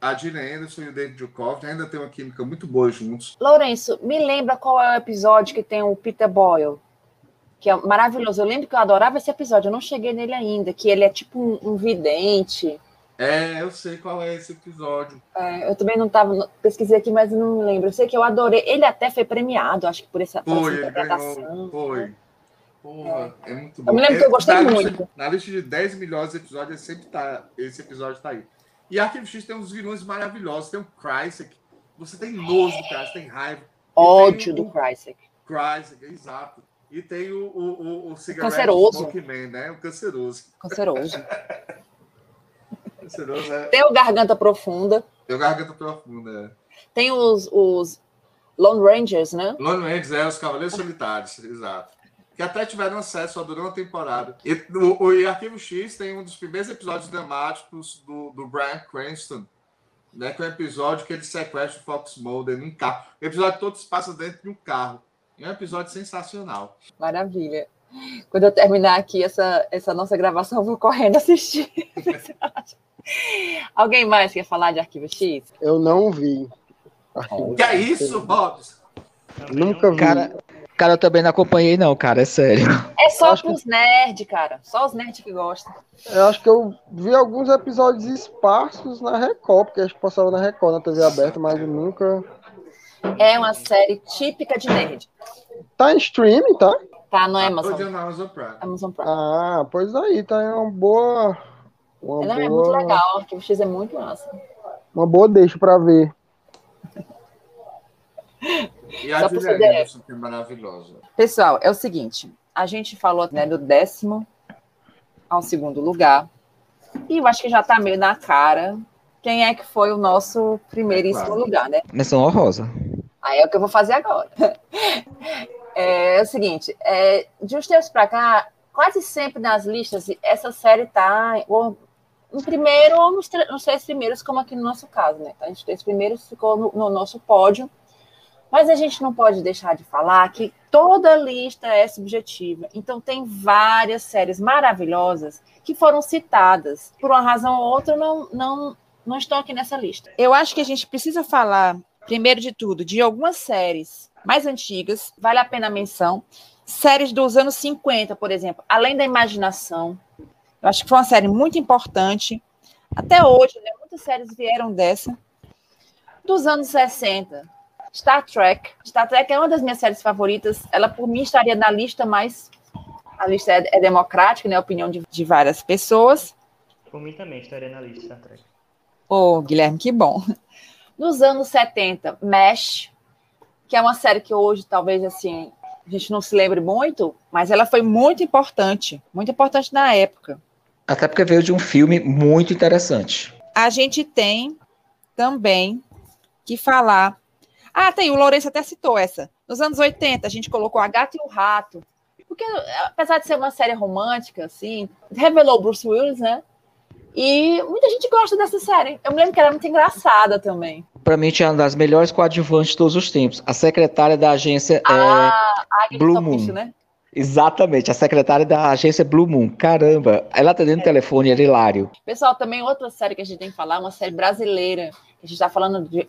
A Gillian Anderson e o David Duchovny ainda tem uma química muito boa juntos. Lourenço, me lembra qual é o episódio que tem o Peter Boyle? Que é maravilhoso. Eu lembro que eu adorava esse episódio, eu não cheguei nele ainda, que ele é tipo um, um vidente é, eu sei qual é esse episódio. É, eu também não estava pesquisei aqui, mas não lembro. Eu sei que eu adorei. Ele até foi premiado, acho que por essa, foi, essa interpretação. Ganhou, foi. Porra, é. é. muito bom. Eu me lembro que eu gostei na muito. Lista, na lista de 10 melhores episódios, sempre tá, esse episódio tá aí. E Arquivo X tem uns vilões maravilhosos. Tem o Krycek. Você tem nojo do cara, você tem raiva. Ódio do Krycek. Krycek, exato. E tem o, o, o, o, o Canceroso. Né? O canceroso. Canceroso. (laughs) Né? Tem o Garganta Profunda. Tem o Garganta Profunda, é. Tem os, os Lone Rangers, né? Lone Rangers, é, os Cavaleiros Solitários, exato. Que até tiveram acesso só durante uma temporada. E o, o Arquivo X tem um dos primeiros episódios dramáticos do, do Brian Cranston, né? Que é um episódio que ele sequestra o Fox Mulder num carro. O episódio todo se passa dentro de um carro. É um episódio sensacional. Maravilha. Quando eu terminar aqui essa, essa nossa gravação, eu vou correndo assistir. (laughs) Alguém mais quer falar de Arquivo X? Eu não vi. Arquivo que é isso, Robson? Nunca vi. Cara, cara, eu também não acompanhei, não, cara, é sério. É só pros que... nerds, cara. Só os nerds que gostam. Eu acho que eu vi alguns episódios esparsos na Record, porque acho que passava na Record, na TV aberta, mas eu nunca. É uma série típica de nerd. Tá em streaming, tá? Tá no Amazon. Amazon Prime. Amazon Prime. Ah, pois aí, tá é uma boa. Uma Não, boa... é muito legal, o Arquivo X é muito massa. Uma boa deixa pra ver. E a Julia Anderson, que é maravilhosa. Pessoal, é o seguinte: a gente falou né, do décimo ao segundo lugar. E eu acho que já tá meio na cara quem é que foi o nosso primeiríssimo é claro. lugar, né? Menção honrosa. Aí é o que eu vou fazer agora. (laughs) É, é o seguinte, é, de uns tempos para cá, quase sempre nas listas, essa série tá ou, em primeiro ou nos, nos, três primeiros, como aqui no nosso caso, né? Tá? Os três primeiros ficou no, no nosso pódio. Mas a gente não pode deixar de falar que toda lista é subjetiva. Então, tem várias séries maravilhosas que foram citadas. Por uma razão ou outra, não, não, não estão aqui nessa lista. Eu acho que a gente precisa falar, primeiro de tudo, de algumas séries mais antigas, vale a pena a menção. Séries dos anos 50, por exemplo, Além da Imaginação. Eu acho que foi uma série muito importante. Até hoje, né, muitas séries vieram dessa. Dos anos 60, Star Trek. Star Trek é uma das minhas séries favoritas. Ela, por mim, estaria na lista, mas a lista é, é democrática, né? A opinião de, de, várias pessoas. Por mim também estaria na lista Star Trek. Ô, oh, Guilherme, que bom. Nos anos 70, MASH, que é uma série que hoje talvez assim a gente não se lembre muito, mas ela foi muito importante, muito importante na época. Até porque veio de um filme muito interessante. A gente tem também que falar. Ah, tem, o Lourenço até citou essa. Nos anos 80, a gente colocou A Gata e o Rato. Porque, apesar de ser uma série romântica, assim, revelou Bruce Willis, né? E muita gente gosta dessa série. Eu me lembro que era muito engraçada também para mim, tinha uma das melhores coadjuvantes de todos os tempos. A secretária da agência ah, é Blue Moon. Fish, né? Exatamente, a secretária da agência Blue Moon. Caramba, ela atendendo tá é. o telefone, era hilário. Pessoal, também outra série que a gente tem que falar, uma série brasileira. A gente está falando de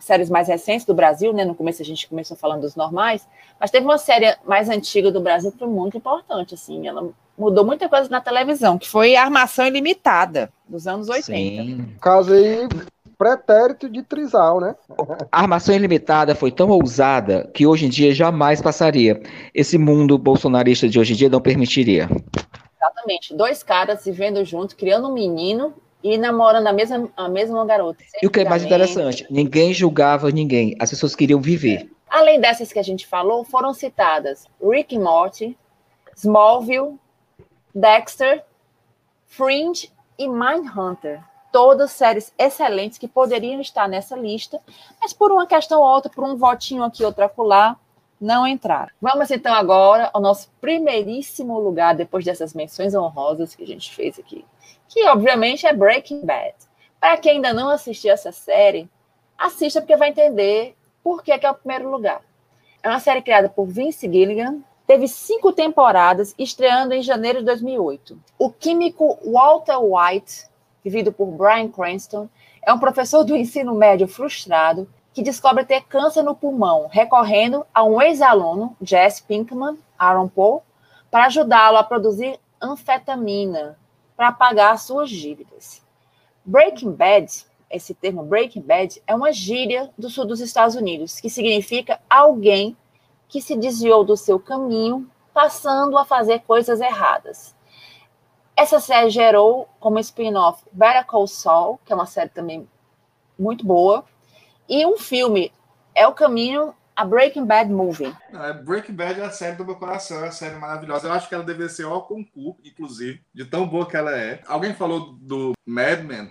séries mais recentes do Brasil, né? No começo a gente começou falando dos normais, mas teve uma série mais antiga do Brasil que foi muito importante, assim. Ela mudou muita coisa na televisão, que foi a Armação Ilimitada, dos anos 80. Sim. Caso aí pretérito de trisal, né? A armação ilimitada foi tão ousada que hoje em dia jamais passaria. Esse mundo bolsonarista de hoje em dia não permitiria. Exatamente. Dois caras vivendo junto, criando um menino e namorando a mesma, a mesma garota. E o que é mais interessante, ninguém julgava ninguém, as pessoas queriam viver. Além dessas que a gente falou, foram citadas Rick and Morty, Smallville, Dexter, Fringe e Mindhunter todas séries excelentes que poderiam estar nessa lista, mas por uma questão ou outra, por um votinho aqui, outro acolá, não entraram. Vamos então agora ao nosso primeiríssimo lugar, depois dessas menções honrosas que a gente fez aqui, que obviamente é Breaking Bad. Para quem ainda não assistiu essa série, assista porque vai entender por que, que é o primeiro lugar. É uma série criada por Vince Gilligan, teve cinco temporadas, estreando em janeiro de 2008. O químico Walter White vivido por Brian Cranston, é um professor do ensino médio frustrado que descobre ter câncer no pulmão, recorrendo a um ex-aluno, Jesse Pinkman, Aaron Paul, para ajudá-lo a produzir anfetamina para pagar suas dívidas. Breaking Bad, esse termo Breaking Bad, é uma gíria do sul dos Estados Unidos, que significa alguém que se desviou do seu caminho, passando a fazer coisas erradas. Essa série gerou como spin-off Better Call Saul, que é uma série também muito boa, e um filme, É o Caminho a Breaking Bad Movie. É, Breaking Bad é a série do meu coração, é uma série maravilhosa. Eu acho que ela deveria ser ao concurso, inclusive, de tão boa que ela é. Alguém falou do Mad Men,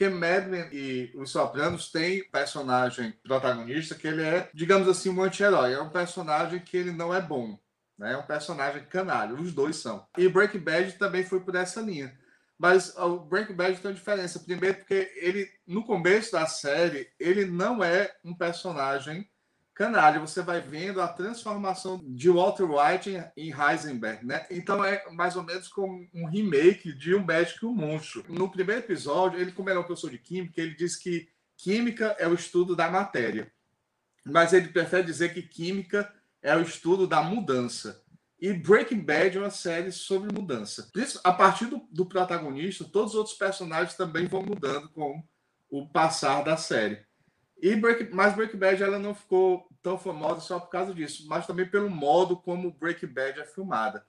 porque Mad Men e Os Sopranos tem personagem protagonista que ele é, digamos assim, um anti-herói. É um personagem que ele não é bom. Né? É um personagem canalha, os dois são. E Breaking Bad também foi por essa linha. Mas o Breaking Bad tem uma diferença. Primeiro, porque ele, no começo da série, ele não é um personagem canalha. Você vai vendo a transformação de Walter White em Heisenberg, né? Então é mais ou menos como um remake de Um Médico e um Monstro. No primeiro episódio, ele, como ele é um professor de química, ele diz que química é o estudo da matéria. Mas ele prefere dizer que química é o estudo da mudança. E Breaking Bad é uma série sobre mudança. A partir do, do, protagonista, todos os outros personagens também vão mudando com o passar da série. E Break, mas Bad ela não ficou tão famosa só por causa disso, mas também pelo modo como Breaking Bad é filmada,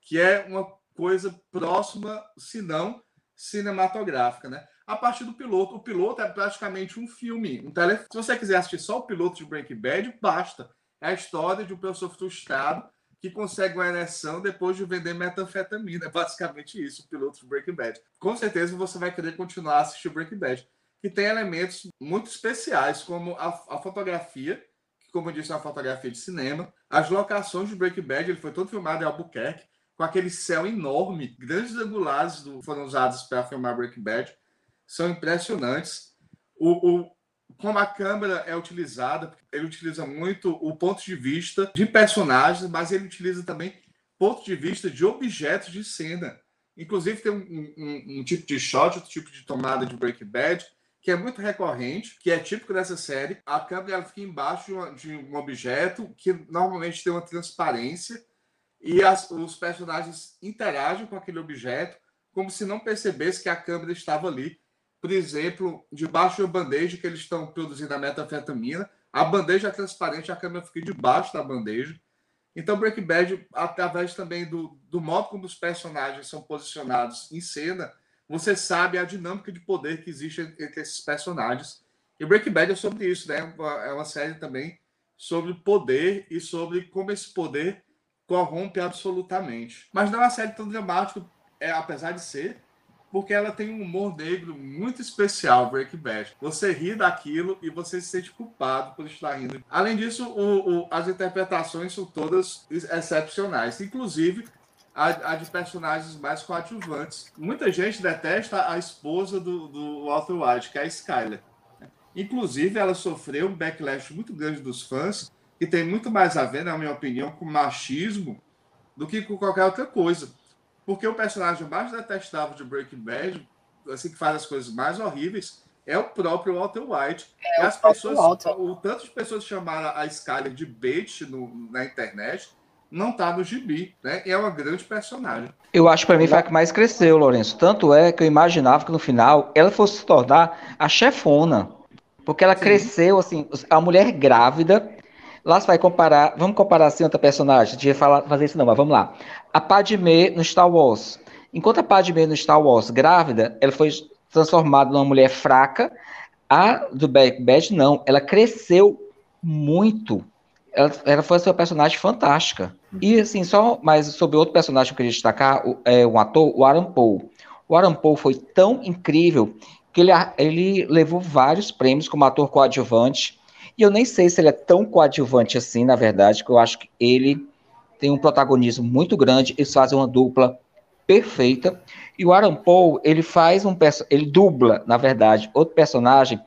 que é uma coisa próxima, se não cinematográfica, né? A partir do piloto, o piloto é praticamente um filme, um tele... Se você quiser assistir só o piloto de Breaking Bad, basta. É a história de um professor frustrado que consegue uma ereção depois de vender metanfetamina. É (laughs) basicamente isso, o piloto de Breaking Bad. Com certeza você vai querer continuar a assistir Bad, que tem elementos muito especiais, como a, a fotografia, que, como eu disse, é uma fotografia de cinema. As locações de Breaking Bad, ele foi todo filmado em Albuquerque, com aquele céu enorme, grandes angulares do, foram usados para filmar Breaking Bad. São impressionantes. O, o, como a câmera é utilizada, ele utiliza muito o ponto de vista de personagens, mas ele utiliza também ponto de vista de objetos de cena. Inclusive, tem um, um, um tipo de shot, outro tipo de tomada de Breaking Bad, que é muito recorrente, que é típico dessa série. A câmera fica embaixo de, uma, de um objeto que normalmente tem uma transparência e as, os personagens interagem com aquele objeto como se não percebesse que a câmera estava ali por exemplo, debaixo da bandeja que eles estão produzindo a metanfetamina. A bandeja é transparente, a câmera fica debaixo da bandeja. Então, Breaking Bad, através também do, do modo como os personagens são posicionados em cena, você sabe a dinâmica de poder que existe entre esses personagens. E Breaking Bad é sobre isso, né? É uma série também sobre poder e sobre como esse poder corrompe absolutamente. Mas não é uma série tão dramática, é, apesar de ser, porque ela tem um humor negro muito especial, Breaking Bad. Você ri daquilo e você se sente culpado por estar rindo. Além disso, o, o, as interpretações são todas excepcionais, inclusive a, a, de personagens mais coadjuvantes. Muita gente detesta a esposa do, do Walter White, que é a Skyler. Inclusive, ela sofreu um backlash muito grande dos fãs, que tem muito mais a ver, na minha opinião, com machismo do que com qualquer outra coisa. Porque o personagem mais detestável de Breaking Bad, assim que faz as coisas mais horríveis, é o próprio Walter White. É e as pessoas, o tanto de pessoas chamaram a Skyler de bait no, na internet, não tá no gibi, né? E é uma grande personagem. Eu acho que para mim foi a que mais cresceu, Lourenço. Tanto é que eu imaginava que no final ela fosse se tornar a chefona. Porque ela Sim. cresceu, assim, a mulher grávida, Lá você vai comparar, vamos comparar assim outra personagem, ia falar, fazer isso não, mas vamos lá. A Padmé no Star Wars. Enquanto a Padmé no Star Wars grávida, ela foi transformada numa mulher fraca, a do Back Bad não, ela cresceu muito. Ela, ela foi uma personagem fantástica. E assim, só mais sobre outro personagem que eu queria destacar, o, é, um ator, o Aaron Paul. O Aaron Paul foi tão incrível que ele, ele levou vários prêmios como ator coadjuvante. E eu nem sei se ele é tão coadjuvante assim, na verdade, que eu acho que ele tem um protagonismo muito grande, eles fazem uma dupla perfeita. E o Aaron Paul, ele faz um ele dubla, na verdade, outro personagem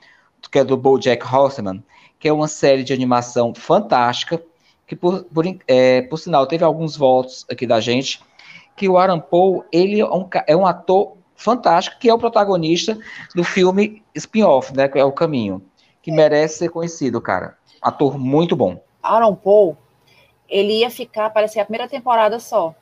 que é do BoJack Horseman, que é uma série de animação fantástica, que por, por, é, por sinal teve alguns votos aqui da gente, que o Aaron Paul, ele é um, é um ator fantástico, que é o protagonista do filme spin-off, né, que é O Caminho que merece ser conhecido, cara. Ator muito bom. Aaron Paul, ele ia ficar, parecia a primeira temporada só.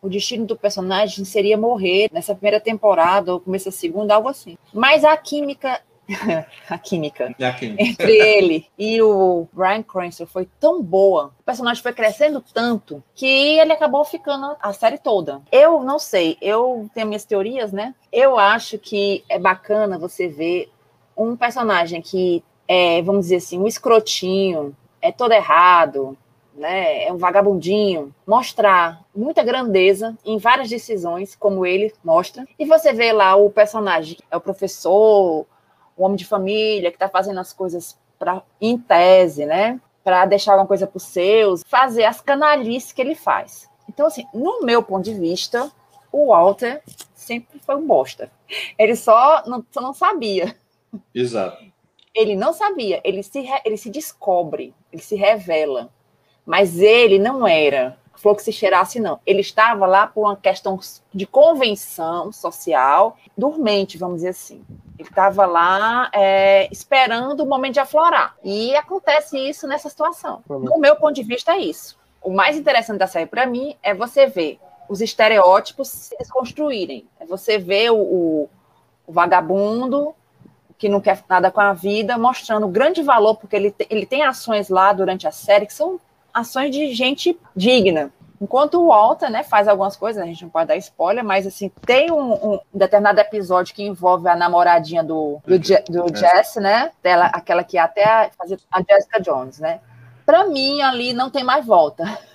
O destino do personagem seria morrer nessa primeira temporada, ou começo da segunda, algo assim. Mas a química (laughs) a química, a química entre ele e o Brian Cranston foi tão boa, o personagem foi crescendo tanto que ele acabou ficando a série toda. Eu não sei, eu tenho minhas teorias, né? Eu acho que é bacana você ver um personagem que é, vamos dizer assim, um escrotinho, é todo errado, né, é um vagabundinho, mostrar muita grandeza em várias decisões, como ele mostra. E você vê lá o personagem, é o professor, o homem de família, que está fazendo as coisas pra, em tese, né, para deixar alguma coisa para os seus, fazer as canalices que ele faz. Então, assim, no meu ponto de vista, o Walter sempre foi um bosta. Ele só não, só não sabia. Exato. Ele não sabia. Ele se, re- ele se descobre, ele se revela. Mas ele não era flor que se cheirasse, não. Ele estava lá por uma questão de convenção social, dormente, vamos dizer assim. Ele estava lá é, esperando o momento de aflorar. E acontece isso nessa situação. Do meu ponto de vista, é isso. O mais interessante da série, para mim, é você ver os estereótipos se desconstruírem. É você ver o, o- o vagabundo que não quer nada com a vida, mostrando grande valor, porque ele, ele tem ações lá durante a série que são ações de gente digna. Enquanto o Walter, né, faz algumas coisas, a gente não pode dar spoiler, mas assim, tem um, um determinado episódio que envolve a namoradinha do, do, do É. Jesse, né? Dela, aquela que até fazia a Jessica Jones, né? Pra mim, ali não tem mais volta. (laughs)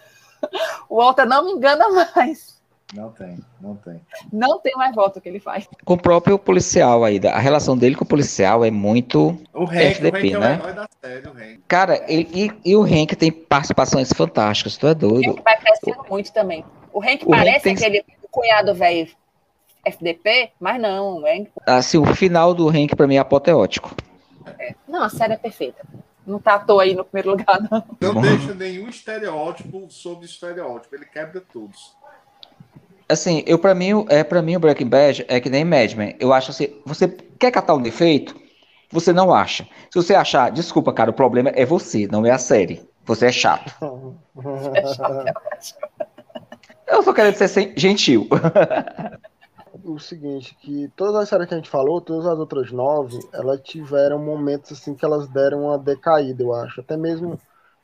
O Walter não me engana mais. Não tem, não tem. Não tem mais volta o que ele faz. Com o próprio policial aí, a relação dele com o policial é muito. O Hank, FDP, o Hank é o né? herói da série, o Hank. Cara, ele, e, e o Hank tem participações fantásticas, tu é O doido. Hank vai crescendo muito também. O Hank O Hank parece tem- aquele cunhado velho FDP, mas não, o Hank Assim, o final do Hank pra mim é apoteótico. Não, a série é perfeita. Não tá à toa aí no primeiro lugar, não. Não deixa nenhum estereótipo sobre estereótipo, ele quebra todos. Assim, eu para mim, é para mim o Breaking Bad é que nem Mad Men. Eu acho assim, você quer catar um defeito, você não acha. Se você achar, desculpa, cara, o problema é você, não é a série. Você é chato. (laughs) Eu só quero ser sem- gentil. (laughs) o seguinte, que todas as séries que a gente falou, todas as outras nove, elas tiveram momentos assim que elas deram uma decaída, eu acho. Até mesmo.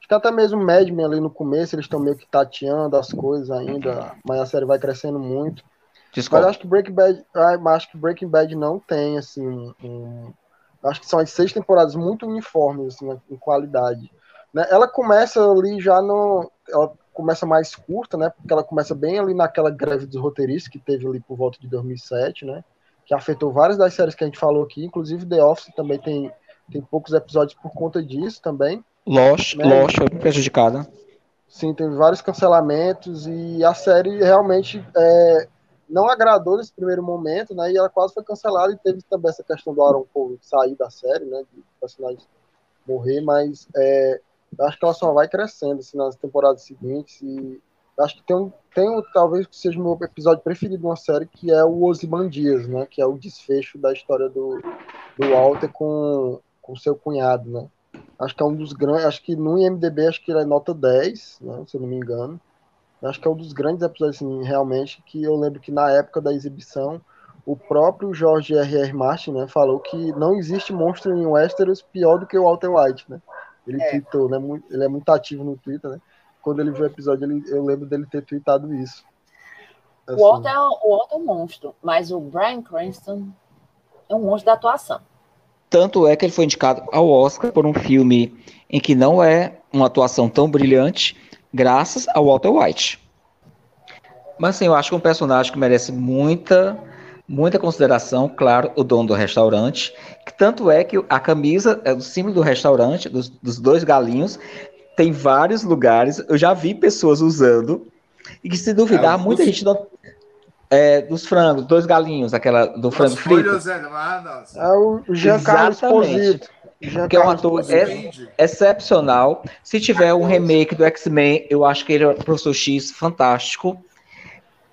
Que até mesmo Mad Men ali no começo, eles estão meio que tateando as coisas ainda, mas a série vai crescendo muito. Mas acho que Breaking Bad, ah, acho que Breaking Bad não tem assim um- acho que são as seis temporadas muito uniformes assim, em qualidade. Né? Ela começa ali já no, ela começa mais curta, né? Porque ela começa bem ali naquela greve dos roteiristas que teve ali por volta de 2007, né? Que afetou várias das séries que a gente falou aqui, inclusive The Office também tem tem poucos episódios por conta disso também. Lost, né? Lost foi prejudicada. Sim, teve vários cancelamentos e a série realmente é, não agradou nesse primeiro momento, né? E ela quase foi cancelada e teve também essa questão do Aaron Paul sair da série, né? De personagens morrer, mas é, eu acho que ela só vai crescendo assim, nas temporadas seguintes e acho que tem um, tem um, talvez que seja o meu episódio preferido de uma série que é o Ozymandias, né? Que é o desfecho da história do, do Walter com com seu cunhado, né? Acho que é um dos grandes. Acho que no IMDB acho que ele é nota 10, né, se eu não me engano. Acho que é um dos grandes episódios, assim, realmente, que eu lembro que na época da exibição, o próprio George R.R. Martin né, falou que não existe monstro em Westeros pior do que o Walter White, né? Ele É. tweetou, né? muito- ele é muito ativo no Twitter, né? Quando ele viu o episódio, ele, eu lembro dele ter tweetado isso. Assim, O Walter, é, o Walter é um monstro, mas o Brian Cranston é um monstro da atuação. Tanto é que ele foi indicado ao Oscar por um filme em que não é uma atuação tão brilhante, graças ao Walter White. Mas assim, eu acho que é um personagem que merece muita, muita consideração, claro, o dono do restaurante, que tanto é que a camisa é o símbolo do restaurante, dos, dos dois galinhos, tem vários lugares, eu já vi pessoas usando, e que se duvidar, É, muita gente não. É, dos frangos, dois galinhos, aquela do frango As frito. animadas. É o Giancarlo Exatamente. Esposito. Que é um ator é- Entende? excepcional. Se tiver um remake do X-Men, eu acho que ele é o Professor X fantástico.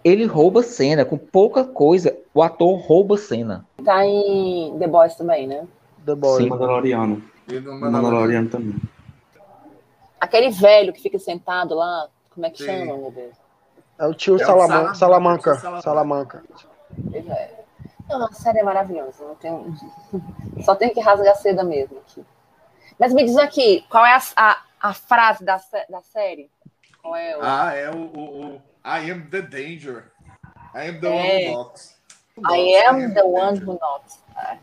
Ele rouba cena, com pouca coisa, o ator rouba cena. Tá em The Boys também, né? The Boy. Sim. Mandaloriano. E no Mandaloriano. Mandaloriano. também. Aquele velho que fica sentado lá, como é que Sim. chama, meu Deus? É o tio É Salaman- Salamanca, Salamanca. Salamanca. Pois é. Não, a série é maravilhosa. Não tem... (laughs) Só tem que rasgar seda mesmo aqui. Mas me diz aqui, qual é a, a, a frase da, da série? Qual é o... Ah, é o, o, o I am the danger. I am the É. one who knocks. I am the one who knocks. É,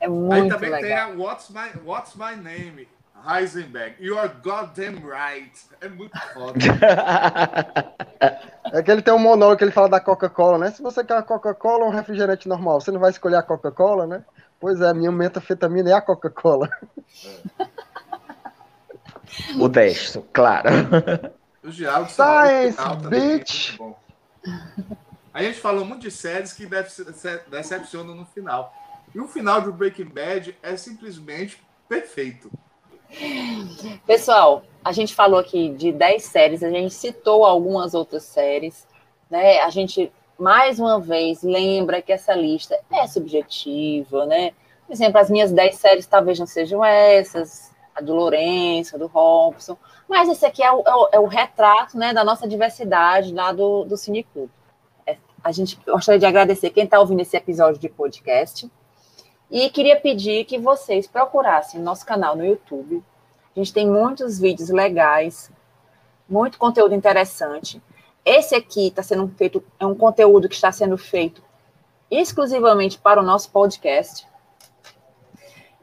É Aí muito também tem legal. a What's My, What's my Name? Heisenberg. You are goddamn right. É muito foda. (laughs) É que ele tem um monólogo que ele fala da Coca-Cola, né? Se você quer a Coca-Cola ou um refrigerante normal, você não vai escolher a Coca-Cola, né? Pois é, a minha metafetamina é a Coca-Cola. (laughs) o Destro, claro. Os diálogos são Science, também, bitch. muito bom. A gente falou muito de séries que decepcionam no final. E o final de Breaking Bad é simplesmente perfeito. Pessoal, a gente falou aqui de 10 séries, a gente citou algumas outras séries, né? A gente mais uma vez lembra que essa lista é subjetiva, né? Por exemplo, as minhas 10 séries talvez não sejam essas, a do Lourenço, a do Robson, mas esse aqui é o, é o, é o retrato né, da nossa diversidade lá do, do Cineclube. É, a gente gostaria de agradecer quem está ouvindo esse episódio de podcast e queria pedir que vocês procurassem nosso canal no YouTube. A gente tem muitos vídeos legais, muito conteúdo interessante. Esse aqui está sendo feito, é um conteúdo que está sendo feito exclusivamente para o nosso podcast.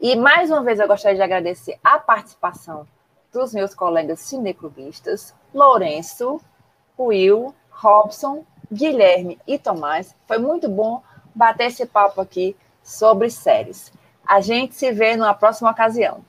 E mais uma vez eu gostaria de agradecer a participação dos meus colegas cineclubistas, Lourenço, Will, Robson, Guilherme e Tomás. Foi muito bom bater esse papo aqui sobre séries. A gente se vê numa próxima ocasião.